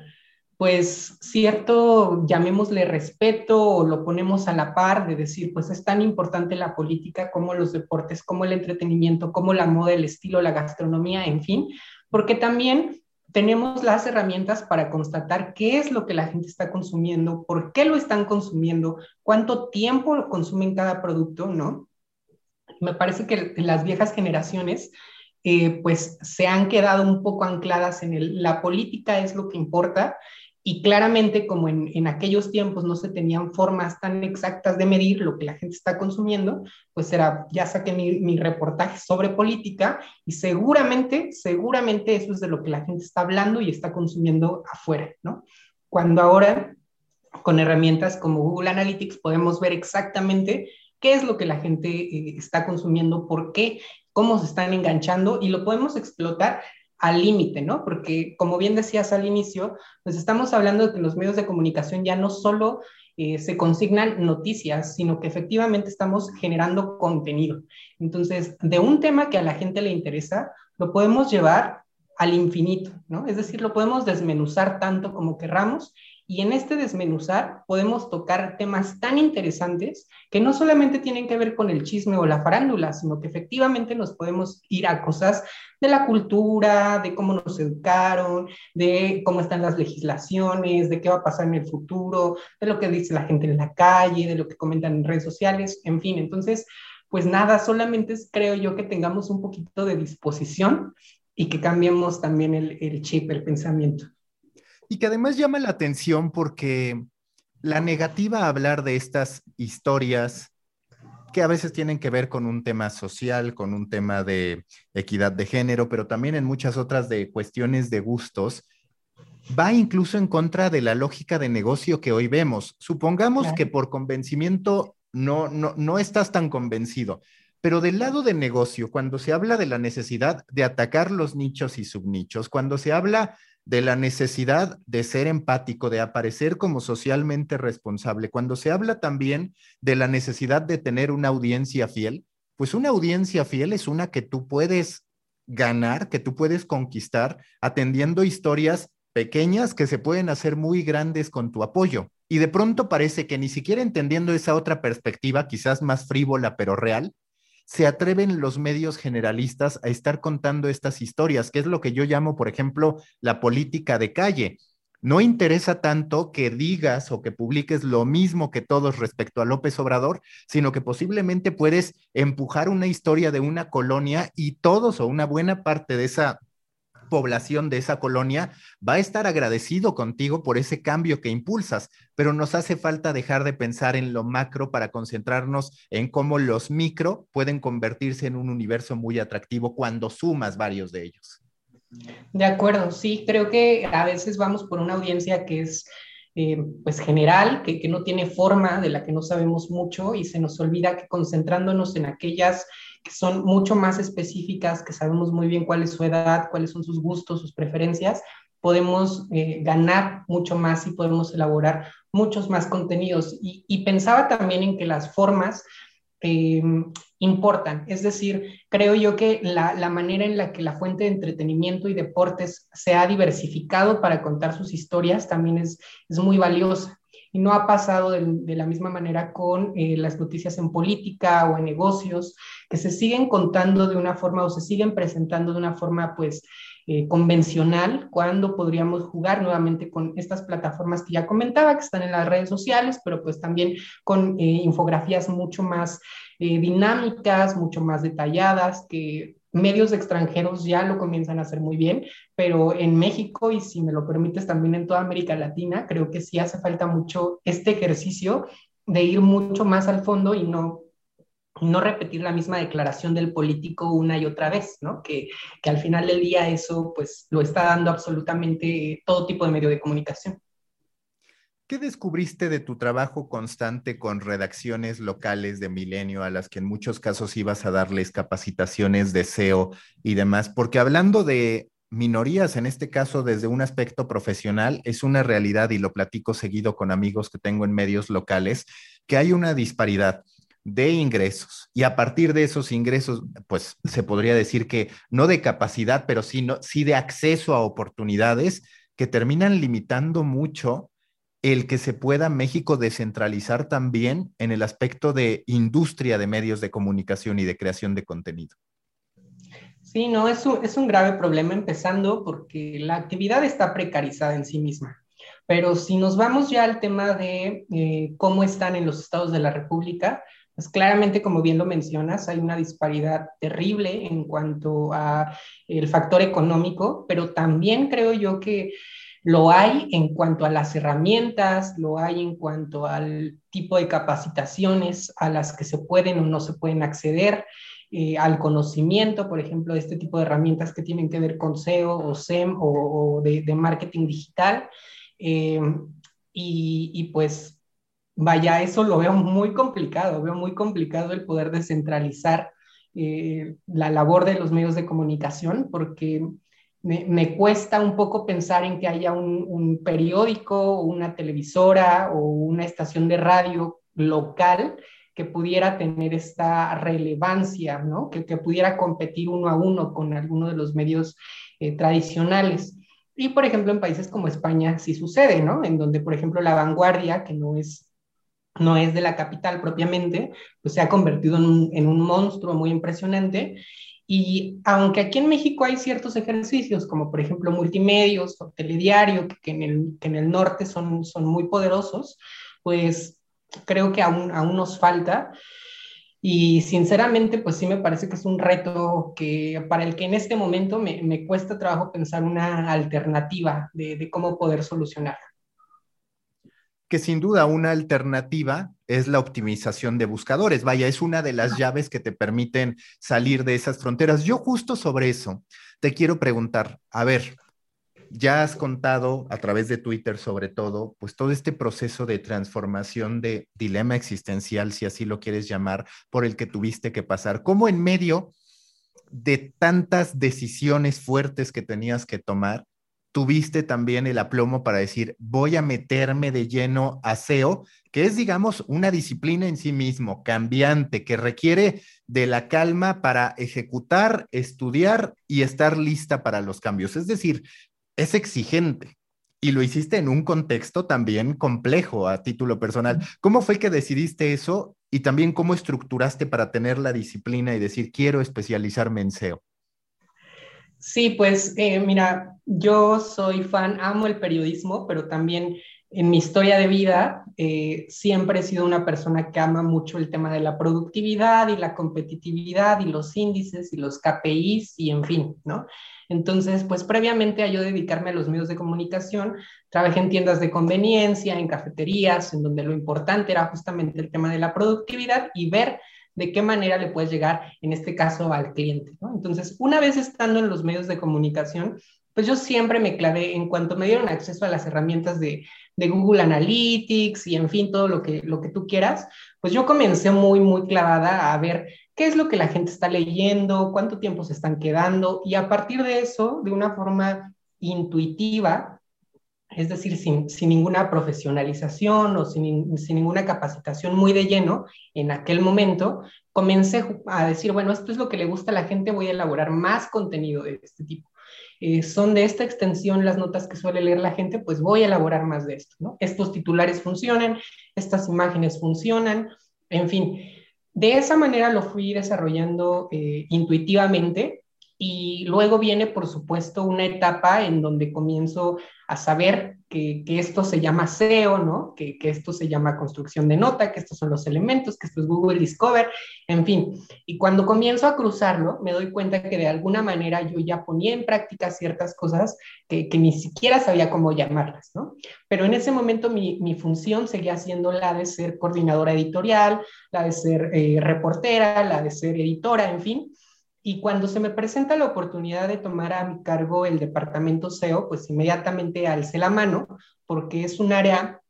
pues cierto, llamémosle respeto o lo ponemos a la par de decir, pues es tan importante la política como los deportes, como el entretenimiento, como la moda, el estilo, la gastronomía, en fin, porque también tenemos las herramientas para constatar qué es lo que la gente está consumiendo, por qué lo están consumiendo, cuánto tiempo consumen cada producto, ¿no? Me parece que las viejas generaciones eh, pues se han quedado un poco ancladas en la política es lo que importa y claramente, como en, aquellos tiempos no se tenían formas tan exactas de medir lo que la gente está consumiendo, pues era, ya saqué mi, mi, reportaje sobre política y seguramente, seguramente eso es de lo que la gente está hablando y está consumiendo afuera, ¿no? Cuando ahora, con herramientas como Google Analytics, podemos ver exactamente qué es lo que la gente eh, está consumiendo, por qué, cómo se están enganchando y lo podemos explotar al límite, ¿no? Porque como bien decías al inicio, pues estamos hablando de que los medios de comunicación ya no solo eh, se consignan noticias, sino que efectivamente estamos generando contenido. Entonces, de un tema que a la gente le interesa, lo podemos llevar al infinito, ¿no? Es decir, lo podemos desmenuzar tanto como querramos y en este desmenuzar podemos tocar temas tan interesantes que no solamente tienen que ver con el chisme o la farándula, sino que efectivamente nos podemos ir a cosas de la cultura, de cómo nos educaron, de cómo están las legislaciones, de qué va a pasar en el futuro, de lo que dice la gente en la calle, de lo que comentan en redes sociales, en fin. Entonces, pues nada, solamente creo yo que tengamos un poquito de disposición y que cambiemos también el, el chip, el pensamiento. Y que además llama la atención porque la negativa a hablar de estas historias que a veces tienen que ver con un tema social, con un tema de equidad de género, pero también en muchas otras de cuestiones de gustos, va incluso en contra de la lógica de negocio que hoy vemos. Supongamos que por convencimiento no, no, no estás tan convencido, pero del lado de negocio, cuando se habla de la necesidad de atacar los nichos y subnichos, cuando se habla de la necesidad de ser empático, de aparecer como socialmente responsable, cuando se habla también de la necesidad de tener una audiencia fiel, pues una audiencia fiel es una que tú puedes ganar, que tú puedes conquistar atendiendo historias pequeñas que se pueden hacer muy grandes con tu apoyo. Y de pronto parece que ni siquiera entendiendo esa otra perspectiva, quizás más frívola pero real, se atreven los medios generalistas a estar contando estas historias, que es lo que yo llamo, por ejemplo, la política de calle. No interesa tanto que digas o que publiques lo mismo que todos respecto a López Obrador, sino que posiblemente puedes empujar una historia de una colonia y todos o una buena parte de esa población de esa colonia va a estar agradecido contigo por ese cambio que impulsas, pero nos hace falta dejar de pensar en lo macro para concentrarnos en cómo los micro pueden convertirse en un universo muy atractivo cuando sumas varios de ellos. De acuerdo, sí, creo que a veces vamos por una audiencia que es eh, pues general, que, que no tiene forma, de la que no sabemos mucho y se nos olvida que concentrándonos en aquellas que son mucho más específicas, que sabemos muy bien cuál es su edad, cuáles son sus gustos, sus preferencias, podemos eh, ganar mucho más y podemos elaborar muchos más contenidos. Y, pensaba también en que las formas eh, importan, es decir, creo yo que la, la, manera en la que la fuente de entretenimiento y deportes se ha diversificado para contar sus historias también es, es muy valiosa y no ha pasado de, la misma manera con eh, las noticias en política o en negocios, que se siguen contando de una forma o se siguen presentando de una forma pues eh, convencional, cuando podríamos jugar nuevamente con estas plataformas que ya comentaba, que están en las redes sociales, pero pues también con eh, infografías mucho más dinámicas, mucho más detalladas, que medios extranjeros ya lo comienzan a hacer muy bien, pero en México y si me lo permites también en toda América Latina, creo que sí hace falta mucho este ejercicio de ir mucho más al fondo y no no repetir la misma declaración del político una y otra vez, ¿no? Que, que al final del día eso pues lo está dando absolutamente todo tipo de medio de comunicación. ¿Qué descubriste de tu trabajo constante con redacciones locales de Milenio a las que en muchos casos ibas a darles capacitaciones de SEO y demás? Porque hablando de minorías, en este caso desde un aspecto profesional, es una realidad y lo platico seguido con amigos que tengo en medios locales, que hay una disparidad de ingresos y a partir de esos ingresos, pues se podría decir que no de capacidad, pero sí, no, sí de acceso a oportunidades que terminan limitando mucho el que se pueda México descentralizar también en el aspecto de industria de medios de comunicación y de creación de contenido. Sí, no, es un, es un grave problema empezando porque la actividad está precarizada en sí misma. Pero si nos vamos ya al tema de eh, cómo están en los estados de la República, pues claramente, como bien lo mencionas, hay una disparidad terrible en cuanto a el factor económico, pero también creo yo que lo hay en cuanto a las herramientas, lo hay en cuanto al tipo de capacitaciones a las que se pueden o no se pueden acceder, eh, al conocimiento, por ejemplo, de este tipo de herramientas que tienen que ver con SEO o SEM o, de, marketing digital. Eh, y, pues, vaya, eso lo veo muy complicado, veo muy complicado el poder descentralizar eh, la labor de los medios de comunicación, porque me, cuesta un poco pensar en que haya un, periódico, una televisora o una estación de radio local que pudiera tener esta relevancia, ¿no? que, pudiera competir uno a uno con alguno de los medios eh, tradicionales. Y, por ejemplo, en países como España sí sucede, ¿no? En donde, por ejemplo, la vanguardia, que no es, no es de la capital propiamente, pues se ha convertido en un, en un monstruo muy impresionante y aunque aquí en México hay ciertos ejercicios, como por ejemplo multimedios o telediario, que, en, el, que en el norte son, son muy poderosos, pues creo que aún, aún nos falta. Y sinceramente, pues sí me parece que es un reto que para el que en este momento me, me cuesta trabajo pensar una alternativa de, de cómo poder solucionar que sin duda una alternativa es la optimización de buscadores. Vaya, es una de las llaves que te permiten salir de esas fronteras. Yo justo sobre eso te quiero preguntar, a ver, ya has contado a través de Twitter sobre todo, pues todo este proceso de transformación de dilema existencial, si así lo quieres llamar, por el que tuviste que pasar. ¿Cómo en medio de tantas decisiones fuertes que tenías que tomar, tuviste también el aplomo para decir, voy a meterme de lleno a SEO, que es, digamos, una disciplina en sí mismo, cambiante, que requiere de la calma para ejecutar, estudiar y estar lista para los cambios. Es decir, es exigente. Y lo hiciste en un contexto también complejo a título personal. ¿Cómo fue que decidiste eso y también cómo estructuraste para tener la disciplina y decir, quiero especializarme en SEO? Sí, pues eh, mira, yo soy fan, amo el periodismo, pero también en mi historia de vida eh, siempre he sido una persona que ama mucho el tema de la productividad y la competitividad y los índices y los KPIs y en fin, ¿no? Entonces, pues previamente a yo dedicarme a los medios de comunicación, trabajé en tiendas de conveniencia, en cafeterías, en donde lo importante era justamente el tema de la productividad y ver de qué manera le puedes llegar, en este caso, al cliente. Entonces, una vez estando en los medios de comunicación, pues yo siempre me clavé, en cuanto me dieron acceso a las herramientas de, de, Google Analytics y en fin, todo lo que, lo que tú quieras, pues yo comencé muy, muy clavada a ver qué es lo que la gente está leyendo, cuánto tiempo se están quedando y a partir de eso, de una forma intuitiva, es decir, sin, ninguna profesionalización o sin, ninguna capacitación muy de lleno, en aquel momento comencé a decir, bueno, esto es lo que le gusta a la gente, voy a elaborar más contenido de este tipo. Eh, son de esta extensión las notas que suele leer la gente, pues voy a elaborar más de esto. Estos titulares funcionan, estas imágenes funcionan, en fin. De esa manera lo fui desarrollando eh, intuitivamente y luego viene, por supuesto, una etapa en donde comienzo a saber que, esto se llama SEO, ¿no? Que, esto se llama construcción de nota, que estos son los elementos, que esto es Google Discover, en fin. Y cuando comienzo a cruzarlo, me doy cuenta que de alguna manera yo ya ponía en práctica ciertas cosas que, ni siquiera sabía cómo llamarlas, ¿no? Pero en ese momento mi, función seguía siendo la de ser coordinadora editorial, la de ser eh, reportera, la de ser editora, en fin. Y cuando se me presenta la oportunidad de tomar a mi cargo el departamento SEO, pues inmediatamente alcé la mano porque es un área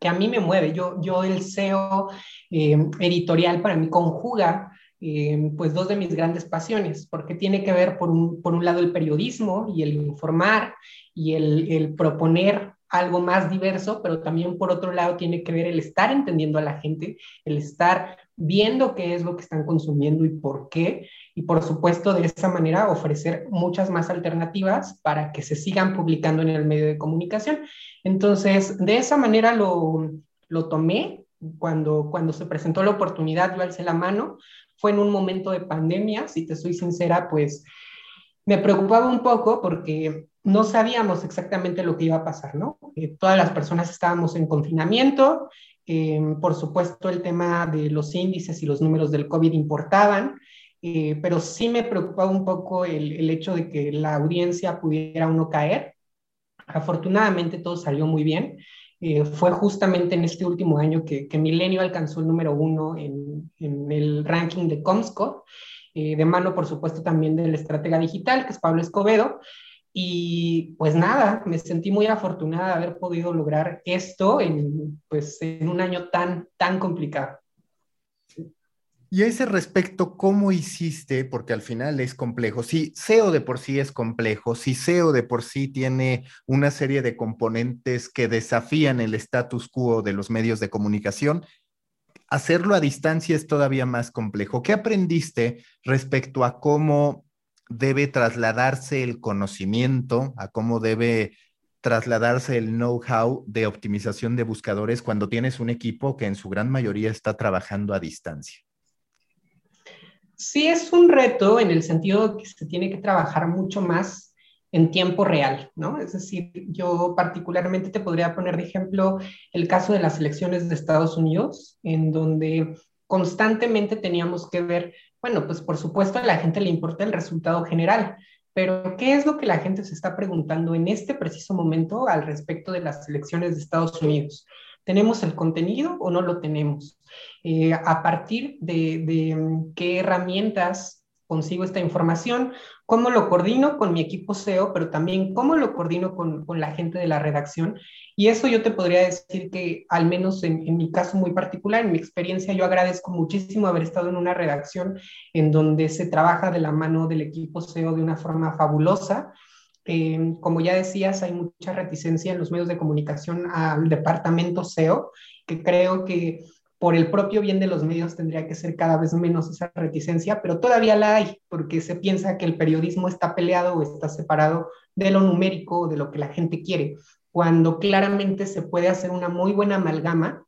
que a mí me mueve. Yo, yo el SEO eh, editorial para mí conjuga eh, pues dos de mis grandes pasiones, porque tiene que ver por un, por un lado el periodismo y el informar y el, el, proponer algo más diverso, pero también por otro lado tiene que ver el estar entendiendo a la gente, el estar viendo qué es lo que están consumiendo y por qué, y por supuesto de esa manera ofrecer muchas más alternativas para que se sigan publicando en el medio de comunicación. Entonces, de esa manera lo, lo tomé cuando, cuando se presentó la oportunidad, yo alcé la mano, fue en un momento de pandemia, si te soy sincera, pues me preocupaba un poco porque no sabíamos exactamente lo que iba a pasar, ¿no? Eh, todas las personas estábamos en confinamiento, eh, por supuesto el tema de los índices y los números del COVID importaban, eh, pero sí me preocupaba un poco el, el, hecho de que la audiencia pudiera uno caer. Afortunadamente todo salió muy bien. Fue justamente en este último año que, que Milenio alcanzó el número uno en, en el ranking de Comscore, de mano, por supuesto, también del estratega digital, que es Pablo Escobedo. Y pues nada, me sentí muy afortunada de haber podido lograr esto en, pues, en un año tan, tan complicado. Y a ese respecto, ¿cómo hiciste? Porque al final es complejo. Si SEO de por sí es complejo, si SEO de por sí tiene una serie de componentes que desafían el status quo de los medios de comunicación, hacerlo a distancia es todavía más complejo. ¿Qué aprendiste respecto a cómo debe trasladarse el conocimiento, a cómo debe trasladarse el know-how de optimización de buscadores cuando tienes un equipo que en su gran mayoría está trabajando a distancia? Sí es un reto en el sentido que se tiene que trabajar mucho más en tiempo real, ¿no? Es decir, yo particularmente te podría poner de ejemplo el caso de las elecciones de Estados Unidos, en donde constantemente teníamos que ver, bueno, pues por supuesto a la gente le importa el resultado general, pero ¿qué es lo que la gente se está preguntando en este preciso momento al respecto de las elecciones de Estados Unidos? ¿Tenemos el contenido o no lo tenemos? Eh, a partir de, mm, qué herramientas consigo esta información, cómo lo coordino con mi equipo SEO, pero también cómo lo coordino con, con, la gente de la redacción. Y eso yo te podría decir que, al menos en, en, mi caso muy particular, en mi experiencia, yo agradezco muchísimo haber estado en una redacción en donde se trabaja de la mano del equipo SEO de una forma fabulosa. Eh, como ya decías, hay mucha reticencia en los medios de comunicación al departamento SEO, que creo que por el propio bien de los medios tendría que ser cada vez menos esa reticencia, pero todavía la hay, porque se piensa que el periodismo está peleado o está separado de lo numérico o de lo que la gente quiere, cuando claramente se puede hacer una muy buena amalgama,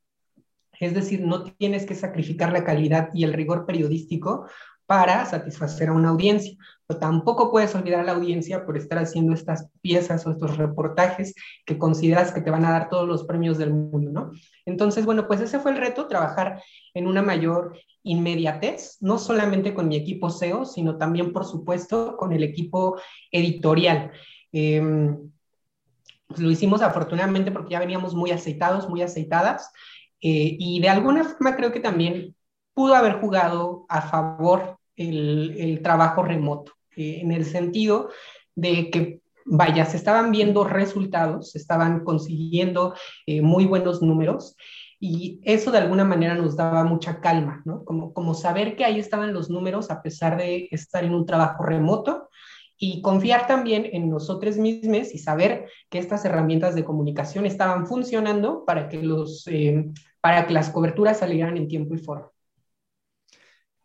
es decir, no tienes que sacrificar la calidad y el rigor periodístico para satisfacer a una audiencia. Pero tampoco puedes olvidar a la audiencia por estar haciendo estas piezas o estos reportajes que consideras que te van a dar todos los premios del mundo, ¿no? Entonces, bueno, pues ese fue el reto, trabajar en una mayor inmediatez, no solamente con mi equipo SEO, sino también, por supuesto, con el equipo editorial. Eh, pues lo hicimos afortunadamente porque ya veníamos muy aceitados, muy aceitadas, eh, y de alguna forma creo que también pudo haber jugado a favor el, trabajo remoto, eh, en el sentido de que, vaya, se estaban viendo resultados, se estaban consiguiendo eh, muy buenos números y eso de alguna manera nos daba mucha calma, ¿no? Como, como saber que ahí estaban los números a pesar de estar en un trabajo remoto y confiar también en nosotros mismos y saber que estas herramientas de comunicación estaban funcionando para que, los, eh, para que las coberturas salieran en tiempo y forma.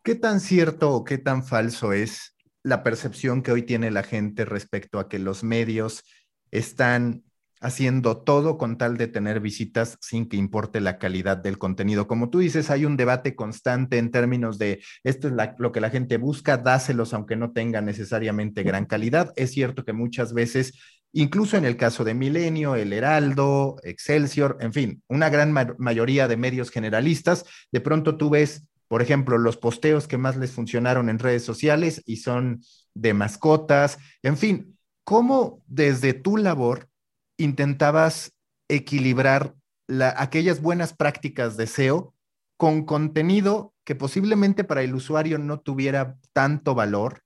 ¿Qué tan cierto o qué tan falso es la percepción que hoy tiene la gente respecto a que los medios están haciendo todo con tal de tener visitas sin que importe la calidad del contenido. Como tú dices, hay un debate constante en términos de esto es lo que la gente busca, dáselos aunque no tengan necesariamente gran calidad. Es cierto que muchas veces, incluso en el caso de Milenio, El Heraldo, Excelsior, en fin, una gran ma mayoría de medios generalistas, de pronto tú ves por ejemplo, los posteos que más les funcionaron en redes sociales y son de mascotas, en fin, ¿cómo desde tu labor intentabas equilibrar la, aquellas buenas prácticas de SEO con contenido que posiblemente para el usuario no tuviera tanto valor,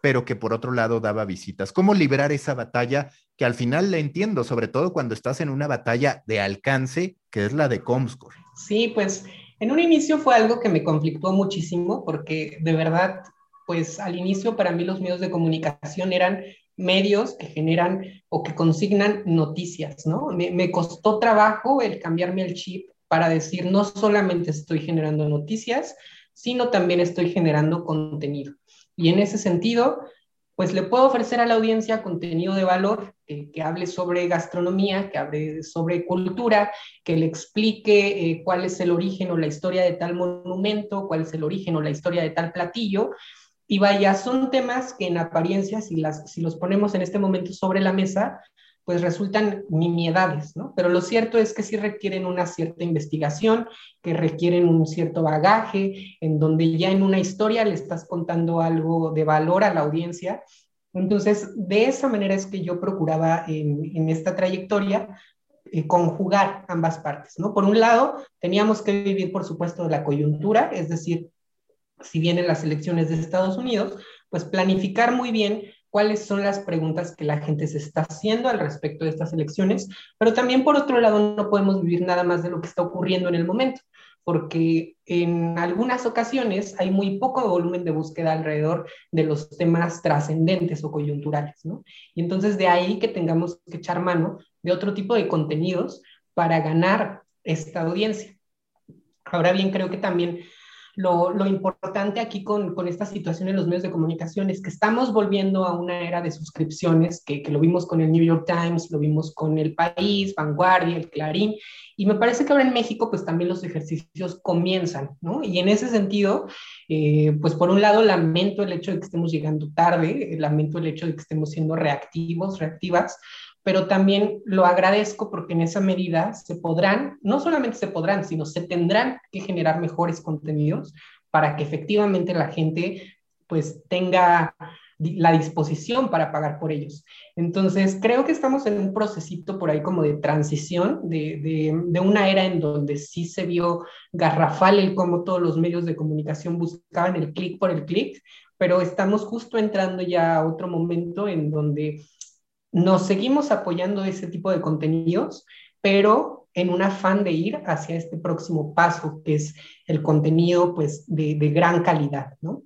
pero que por otro lado daba visitas. ¿Cómo liberar esa batalla que al final la entiendo, sobre todo cuando estás en una batalla de alcance, que es la de Comscore? Sí, pues en un inicio fue algo que me conflictó muchísimo porque de verdad, pues al inicio para mí los medios de comunicación eran medios que generan o que consignan noticias, ¿no? Me, me, costó trabajo el cambiarme el chip para decir, no solamente estoy generando noticias, sino también estoy generando contenido. Y en ese sentido, pues le puedo ofrecer a la audiencia contenido de valor que hable sobre gastronomía, que hable sobre cultura, que le explique eh, cuál es el origen o la historia de tal monumento, cuál es el origen o la historia de tal platillo. Y vaya, son temas que en apariencia, si, las, si los ponemos en este momento sobre la mesa, pues resultan nimiedades, ¿no? Pero lo cierto es que sí requieren una cierta investigación, que requieren un cierto bagaje, en donde ya en una historia le estás contando algo de valor a la audiencia. Entonces, de esa manera es que yo procuraba en, esta trayectoria eh, conjugar ambas partes, ¿no? Por un lado, teníamos que vivir, por supuesto, de la coyuntura, es decir, si vienen las elecciones de Estados Unidos, pues planificar muy bien cuáles son las preguntas que la gente se está haciendo al respecto de estas elecciones, pero también por otro lado no podemos vivir nada más de lo que está ocurriendo en el momento, porque en algunas ocasiones hay muy poco volumen de búsqueda alrededor de los temas trascendentes o coyunturales, ¿no? Y entonces de ahí que tengamos que echar mano de otro tipo de contenidos para ganar esta audiencia. Ahora bien, creo que también lo, importante aquí con, esta situación en los medios de comunicación es que estamos volviendo a una era de suscripciones, que, lo vimos con el New York Times, lo vimos con El País, Vanguardia, El Clarín, y me parece que ahora en México pues también los ejercicios comienzan, ¿no? Y en ese sentido, eh, pues por un lado lamento el hecho de que estemos llegando tarde, lamento el hecho de que estemos siendo reactivos, reactivas, pero también lo agradezco porque en esa medida se podrán, no solamente se podrán, sino se tendrán que generar mejores contenidos para que efectivamente la gente pues tenga la disposición para pagar por ellos. Entonces, creo que estamos en un procesito por ahí como de transición, de, de, de, una era en donde sí se vio garrafal el cómo todos los medios de comunicación buscaban el clic por el clic, pero estamos justo entrando ya a otro momento en donde nos seguimos apoyando ese tipo de contenidos, pero en un afán de ir hacia este próximo paso, que es el contenido pues, de, gran calidad, ¿no?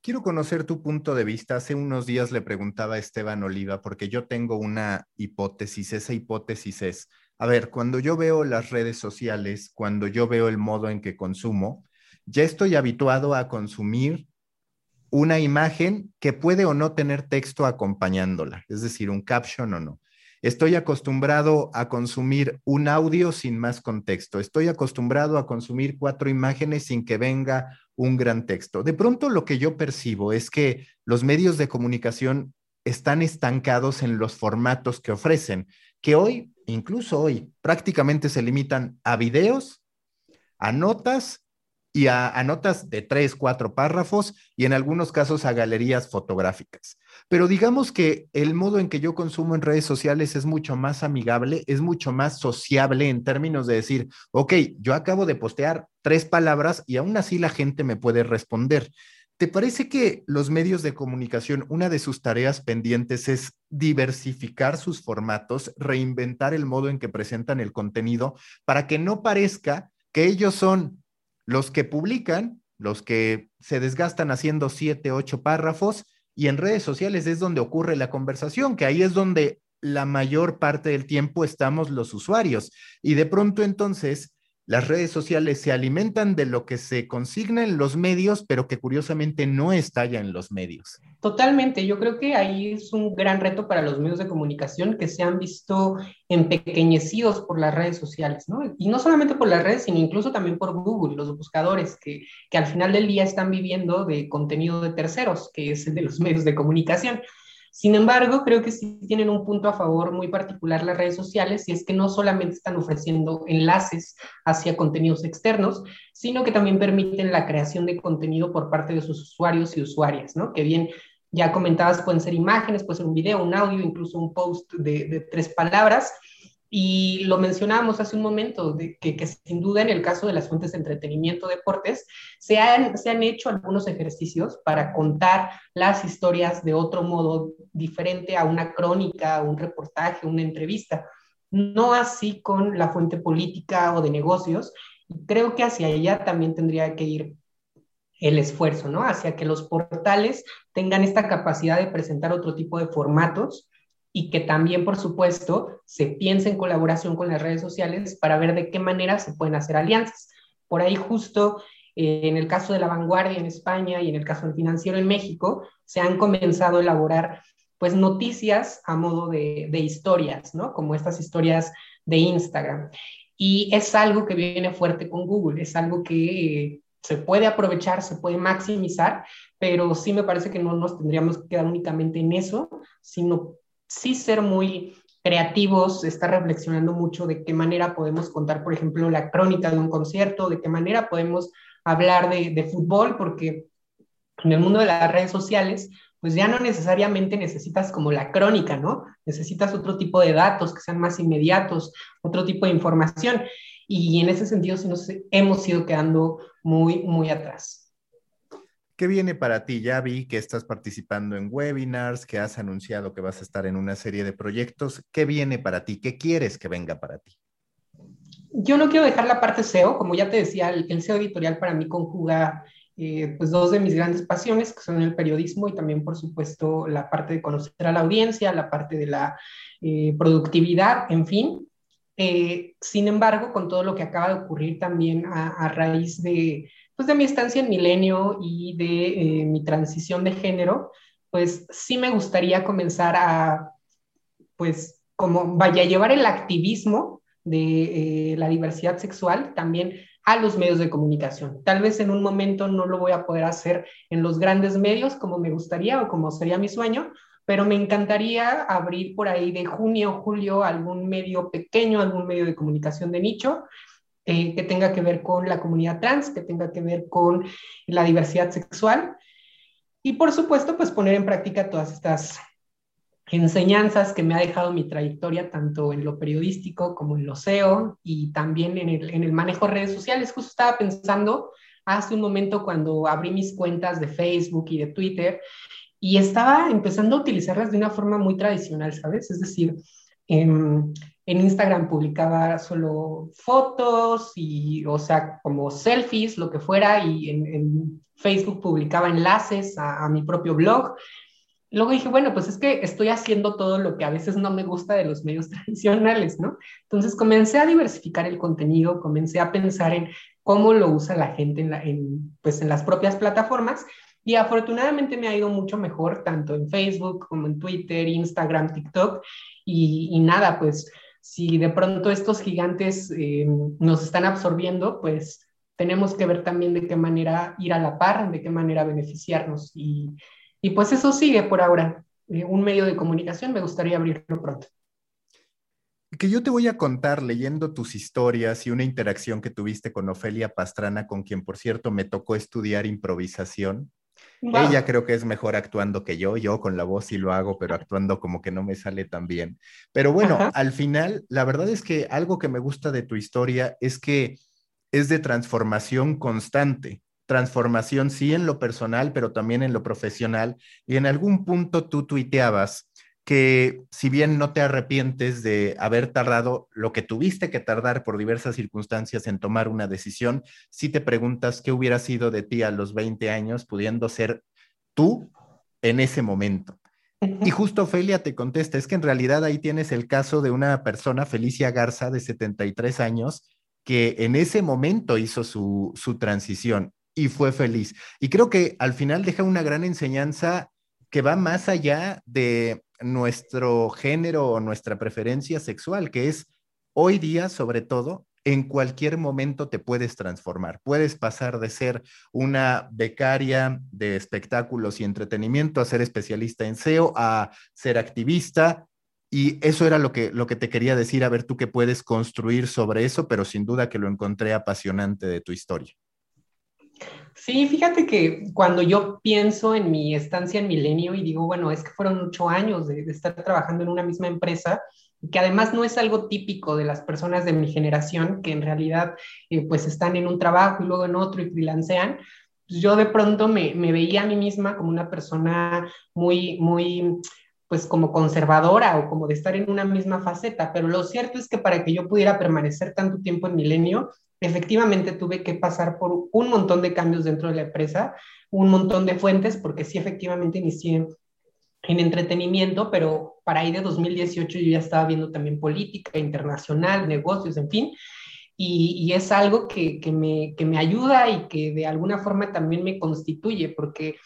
Quiero conocer tu punto de vista. Hace unos días le preguntaba a Esteban Oliva, porque yo tengo una hipótesis. Esa hipótesis es, a ver, cuando yo veo las redes sociales, cuando yo veo el modo en que consumo, ya estoy habituado a consumir una imagen que puede o no tener texto acompañándola, es decir, un caption o no. Estoy acostumbrado a consumir un audio sin más contexto. Estoy acostumbrado a consumir cuatro imágenes sin que venga un gran texto. De pronto lo que yo percibo es que los medios de comunicación están estancados en los formatos que ofrecen, que hoy, incluso hoy, prácticamente se limitan a videos, a notas y a, notas de tres, cuatro párrafos y en algunos casos a galerías fotográficas. Pero digamos que el modo en que yo consumo en redes sociales es mucho más amigable, es mucho más sociable en términos de decir, ok, yo acabo de postear tres palabras y aún así la gente me puede responder. ¿Te parece que los medios de comunicación, una de sus tareas pendientes es diversificar sus formatos, reinventar el modo en que presentan el contenido para que no parezca que ellos son los que publican, los que se desgastan haciendo siete, ocho párrafos, y en redes sociales es donde ocurre la conversación, que ahí es donde la mayor parte del tiempo estamos los usuarios. Y de pronto entonces las redes sociales se alimentan de lo que se consigna en los medios, pero que curiosamente no estalla en los medios. Totalmente, yo creo que ahí es un gran reto para los medios de comunicación que se han visto empequeñecidos por las redes sociales, ¿no? Y no solamente por las redes, sino incluso también por Google, los buscadores que, que al final del día están viviendo de contenido de terceros, que es el de los medios de comunicación. Sin embargo, creo que sí tienen un punto a favor muy particular las redes sociales y es que no solamente están ofreciendo enlaces hacia contenidos externos, sino que también permiten la creación de contenido por parte de sus usuarios y usuarias, ¿no? Que bien ya comentabas, pueden ser imágenes, puede ser un video, un audio, incluso un post de, tres palabras. Y lo mencionábamos hace un momento, de que, sin duda en el caso de las fuentes de entretenimiento, deportes, se han, se han hecho algunos ejercicios para contar las historias de otro modo diferente a una crónica, un reportaje, una entrevista. No así con la fuente política o de negocios. Creo que hacia allá también tendría que ir el esfuerzo, ¿no? Hacia que los portales tengan esta capacidad de presentar otro tipo de formatos y que también, por supuesto, se piense en colaboración con las redes sociales para ver de qué manera se pueden hacer alianzas. Por ahí justo eh, en el caso de la vanguardia en España y en el caso del financiero en México, se han comenzado a elaborar pues noticias a modo de, de historias, ¿no? Como estas historias de Instagram. Y es algo que viene fuerte con Google, es algo que se puede aprovechar, se puede maximizar, pero sí me parece que no nos tendríamos que quedar únicamente en eso, sino sí ser muy creativos, estar reflexionando mucho de qué manera podemos contar, por ejemplo, la crónica de un concierto, de qué manera podemos hablar de, fútbol, porque en el mundo de las redes sociales, pues ya no necesariamente necesitas como la crónica, ¿no? Necesitas otro tipo de datos que sean más inmediatos, otro tipo de información. Y en ese sentido sí nos hemos ido quedando muy, muy atrás. ¿Qué viene para ti? Ya vi que estás participando en webinars, que has anunciado que vas a estar en una serie de proyectos. ¿Qué viene para ti? ¿Qué quieres que venga para ti? Yo no quiero dejar la parte SEO, como ya te decía, el, SEO editorial para mí conjuga eh, pues dos de mis grandes pasiones, que son el periodismo y también, por supuesto, la parte de conocer a la audiencia, la parte de la eh, productividad, en fin. Eh, sin embargo, con todo lo que acaba de ocurrir también a raíz de, pues de mi estancia en Milenio y de eh, mi transición de género, pues sí me gustaría comenzar a, pues, como vaya a llevar el activismo de eh, la diversidad sexual también a los medios de comunicación. Tal vez en un momento no lo voy a poder hacer en los grandes medios como me gustaría o como sería mi sueño, pero me encantaría abrir por ahí de junio, julio algún medio pequeño, algún medio de comunicación de nicho eh, que tenga que ver con la comunidad trans, que tenga que ver con la diversidad sexual. Y por supuesto, pues poner en práctica todas estas enseñanzas que me ha dejado mi trayectoria, tanto en lo periodístico como en lo SEO y también en el, en el manejo de redes sociales. Justo estaba pensando hace un momento cuando abrí mis cuentas de Facebook y de Twitter y estaba empezando a utilizarlas de una forma muy tradicional, ¿sabes? Es decir, en, en Instagram publicaba solo fotos y, o sea, como selfies, lo que fuera, y en, Facebook publicaba enlaces a, mi propio blog. Luego dije, bueno, pues es que estoy haciendo todo lo que a veces no me gusta de los medios (laughs) tradicionales, ¿no? Entonces comencé a diversificar el contenido, comencé a pensar en cómo lo usa la gente en, en, pues en las propias plataformas y afortunadamente me ha ido mucho mejor, tanto en Facebook como en Twitter, Instagram, TikTok. Y, y nada, pues si de pronto estos gigantes eh, nos están absorbiendo, pues tenemos que ver también de qué manera ir a la par, de qué manera beneficiarnos. Y, y pues eso sigue por ahora. Eh, un medio de comunicación me gustaría abrirlo pronto. Que yo te voy a contar leyendo tus historias y una interacción que tuviste con Ofelia Pastrana, con quien por cierto me tocó estudiar improvisación. Ella creo que es mejor actuando que yo, yo con la voz sí lo hago, pero actuando como que no me sale tan bien. Pero bueno, al final, la verdad es que algo que me gusta de tu historia es que es de transformación constante. Transformación sí en lo personal, pero también en lo profesional. Y en algún punto tú tuiteabas que si bien no te arrepientes de haber tardado lo que tuviste que tardar por diversas circunstancias en tomar una decisión, si te preguntas qué hubiera sido de ti a los 20 años pudiendo ser tú en ese momento. Y justo Ofelia te contesta, es que en realidad ahí tienes el caso de una persona, Felicia Garza, de 73 años, que en ese momento hizo su, su transición y fue feliz. Y creo que al final deja una gran enseñanza que va más allá de nuestro género o nuestra preferencia sexual, que es hoy día, sobre todo, en cualquier momento te puedes transformar. Puedes pasar de ser una becaria de espectáculos y entretenimiento a ser especialista en SEO, a ser activista. Y eso era lo que, lo que te quería decir, a ver tú qué puedes construir sobre eso, pero sin duda que lo encontré apasionante de tu historia. Sí, fíjate que cuando yo pienso en mi estancia en Milenio y digo, bueno, es que fueron ocho años de, estar trabajando en una misma empresa, que además no es algo típico de las personas de mi generación, que en realidad eh, pues están en un trabajo y luego en otro y freelancean, pues yo de pronto me, me, veía a mí misma como una persona muy, muy, pues como conservadora o como de estar en una misma faceta, pero lo cierto es que para que yo pudiera permanecer tanto tiempo en Milenio, efectivamente tuve que pasar por un montón de cambios dentro de la empresa, un montón de fuentes, porque sí, efectivamente inicié en entretenimiento, pero para ahí de 2018 yo ya estaba viendo también política internacional, negocios, en fin, y, es algo que, que, me, que me ayuda y que de alguna forma también me constituye, porque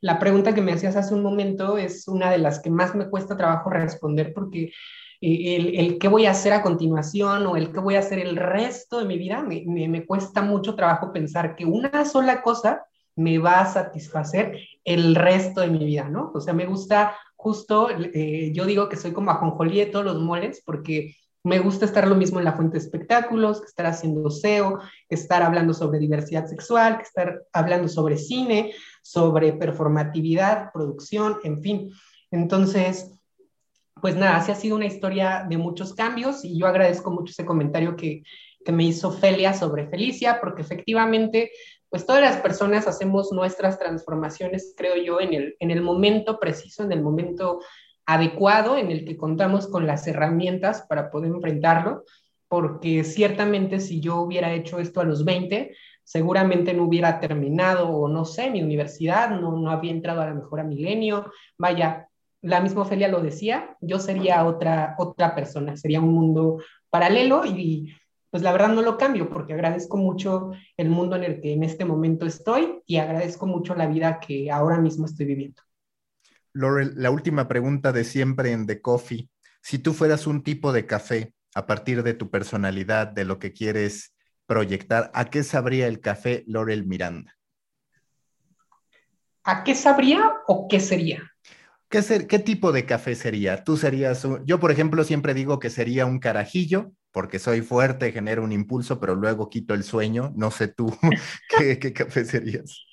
la pregunta que me hacías hace un momento es una de las que más me cuesta trabajo responder, porque el, el, qué voy a hacer a continuación o el qué voy a hacer el resto de mi vida, me, me, cuesta mucho trabajo pensar que una sola cosa me va a satisfacer el resto de mi vida, ¿no? O sea, me gusta justo, eh, yo digo que soy como ajonjolí de todos los moles porque me gusta estar lo mismo en la fuente de espectáculos, que estar haciendo SEO, que estar hablando sobre diversidad sexual, que estar hablando sobre cine, sobre performatividad, producción, en fin. Entonces, pues nada, así ha sido una historia de muchos cambios y yo agradezco mucho ese comentario que, que me hizo Felia sobre Felicia, porque efectivamente pues todas las personas hacemos nuestras transformaciones, creo yo, en el, en el momento preciso, en el momento adecuado, en el que contamos con las herramientas para poder enfrentarlo, porque ciertamente si yo hubiera hecho esto a los 20, seguramente no hubiera terminado, o no sé, mi universidad, no, no había entrado a la mejor a milenio, vaya, la misma Ofelia lo decía, yo sería otra, otra persona, sería un mundo paralelo y pues la verdad no lo cambio porque agradezco mucho el mundo en el que en este momento estoy y agradezco mucho la vida que ahora mismo estoy viviendo. Laurel, la última pregunta de siempre en The Coffee. Si tú fueras un tipo de café a partir de tu personalidad, de lo que quieres proyectar, ¿a qué sabría el café Laurel Miranda? ¿A qué sabría o qué sería? ¿Qué, ser, ¿Qué tipo de café sería? Tú serías, yo por ejemplo siempre digo que sería un carajillo, porque soy fuerte, genero un impulso, pero luego quito el sueño. No sé tú, (laughs) ¿qué, ¿qué, café serías?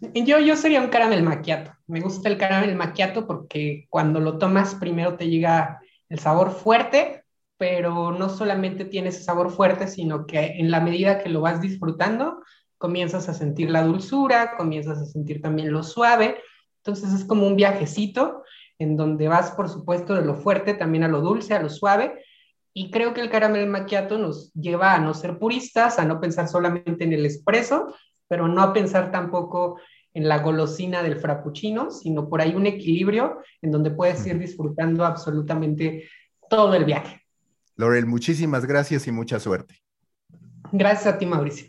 Yo, yo sería un caramel maquiato. Me gusta el caramel maquiato porque cuando lo tomas primero te llega el sabor fuerte, pero no solamente tiene ese sabor fuerte, sino que en la medida que lo vas disfrutando, comienzas a sentir la dulzura, comienzas a sentir también lo suave entonces es como un viajecito en donde vas, por supuesto, de lo fuerte también a lo dulce, a lo suave. Y creo que el caramel macchiato nos lleva a no ser puristas, a no pensar solamente en el espresso, pero no a pensar tampoco en la golosina del frappuccino, sino por ahí un equilibrio en donde puedes ir disfrutando absolutamente todo el viaje. Laurel, muchísimas gracias y mucha suerte. Gracias a ti, Mauricio.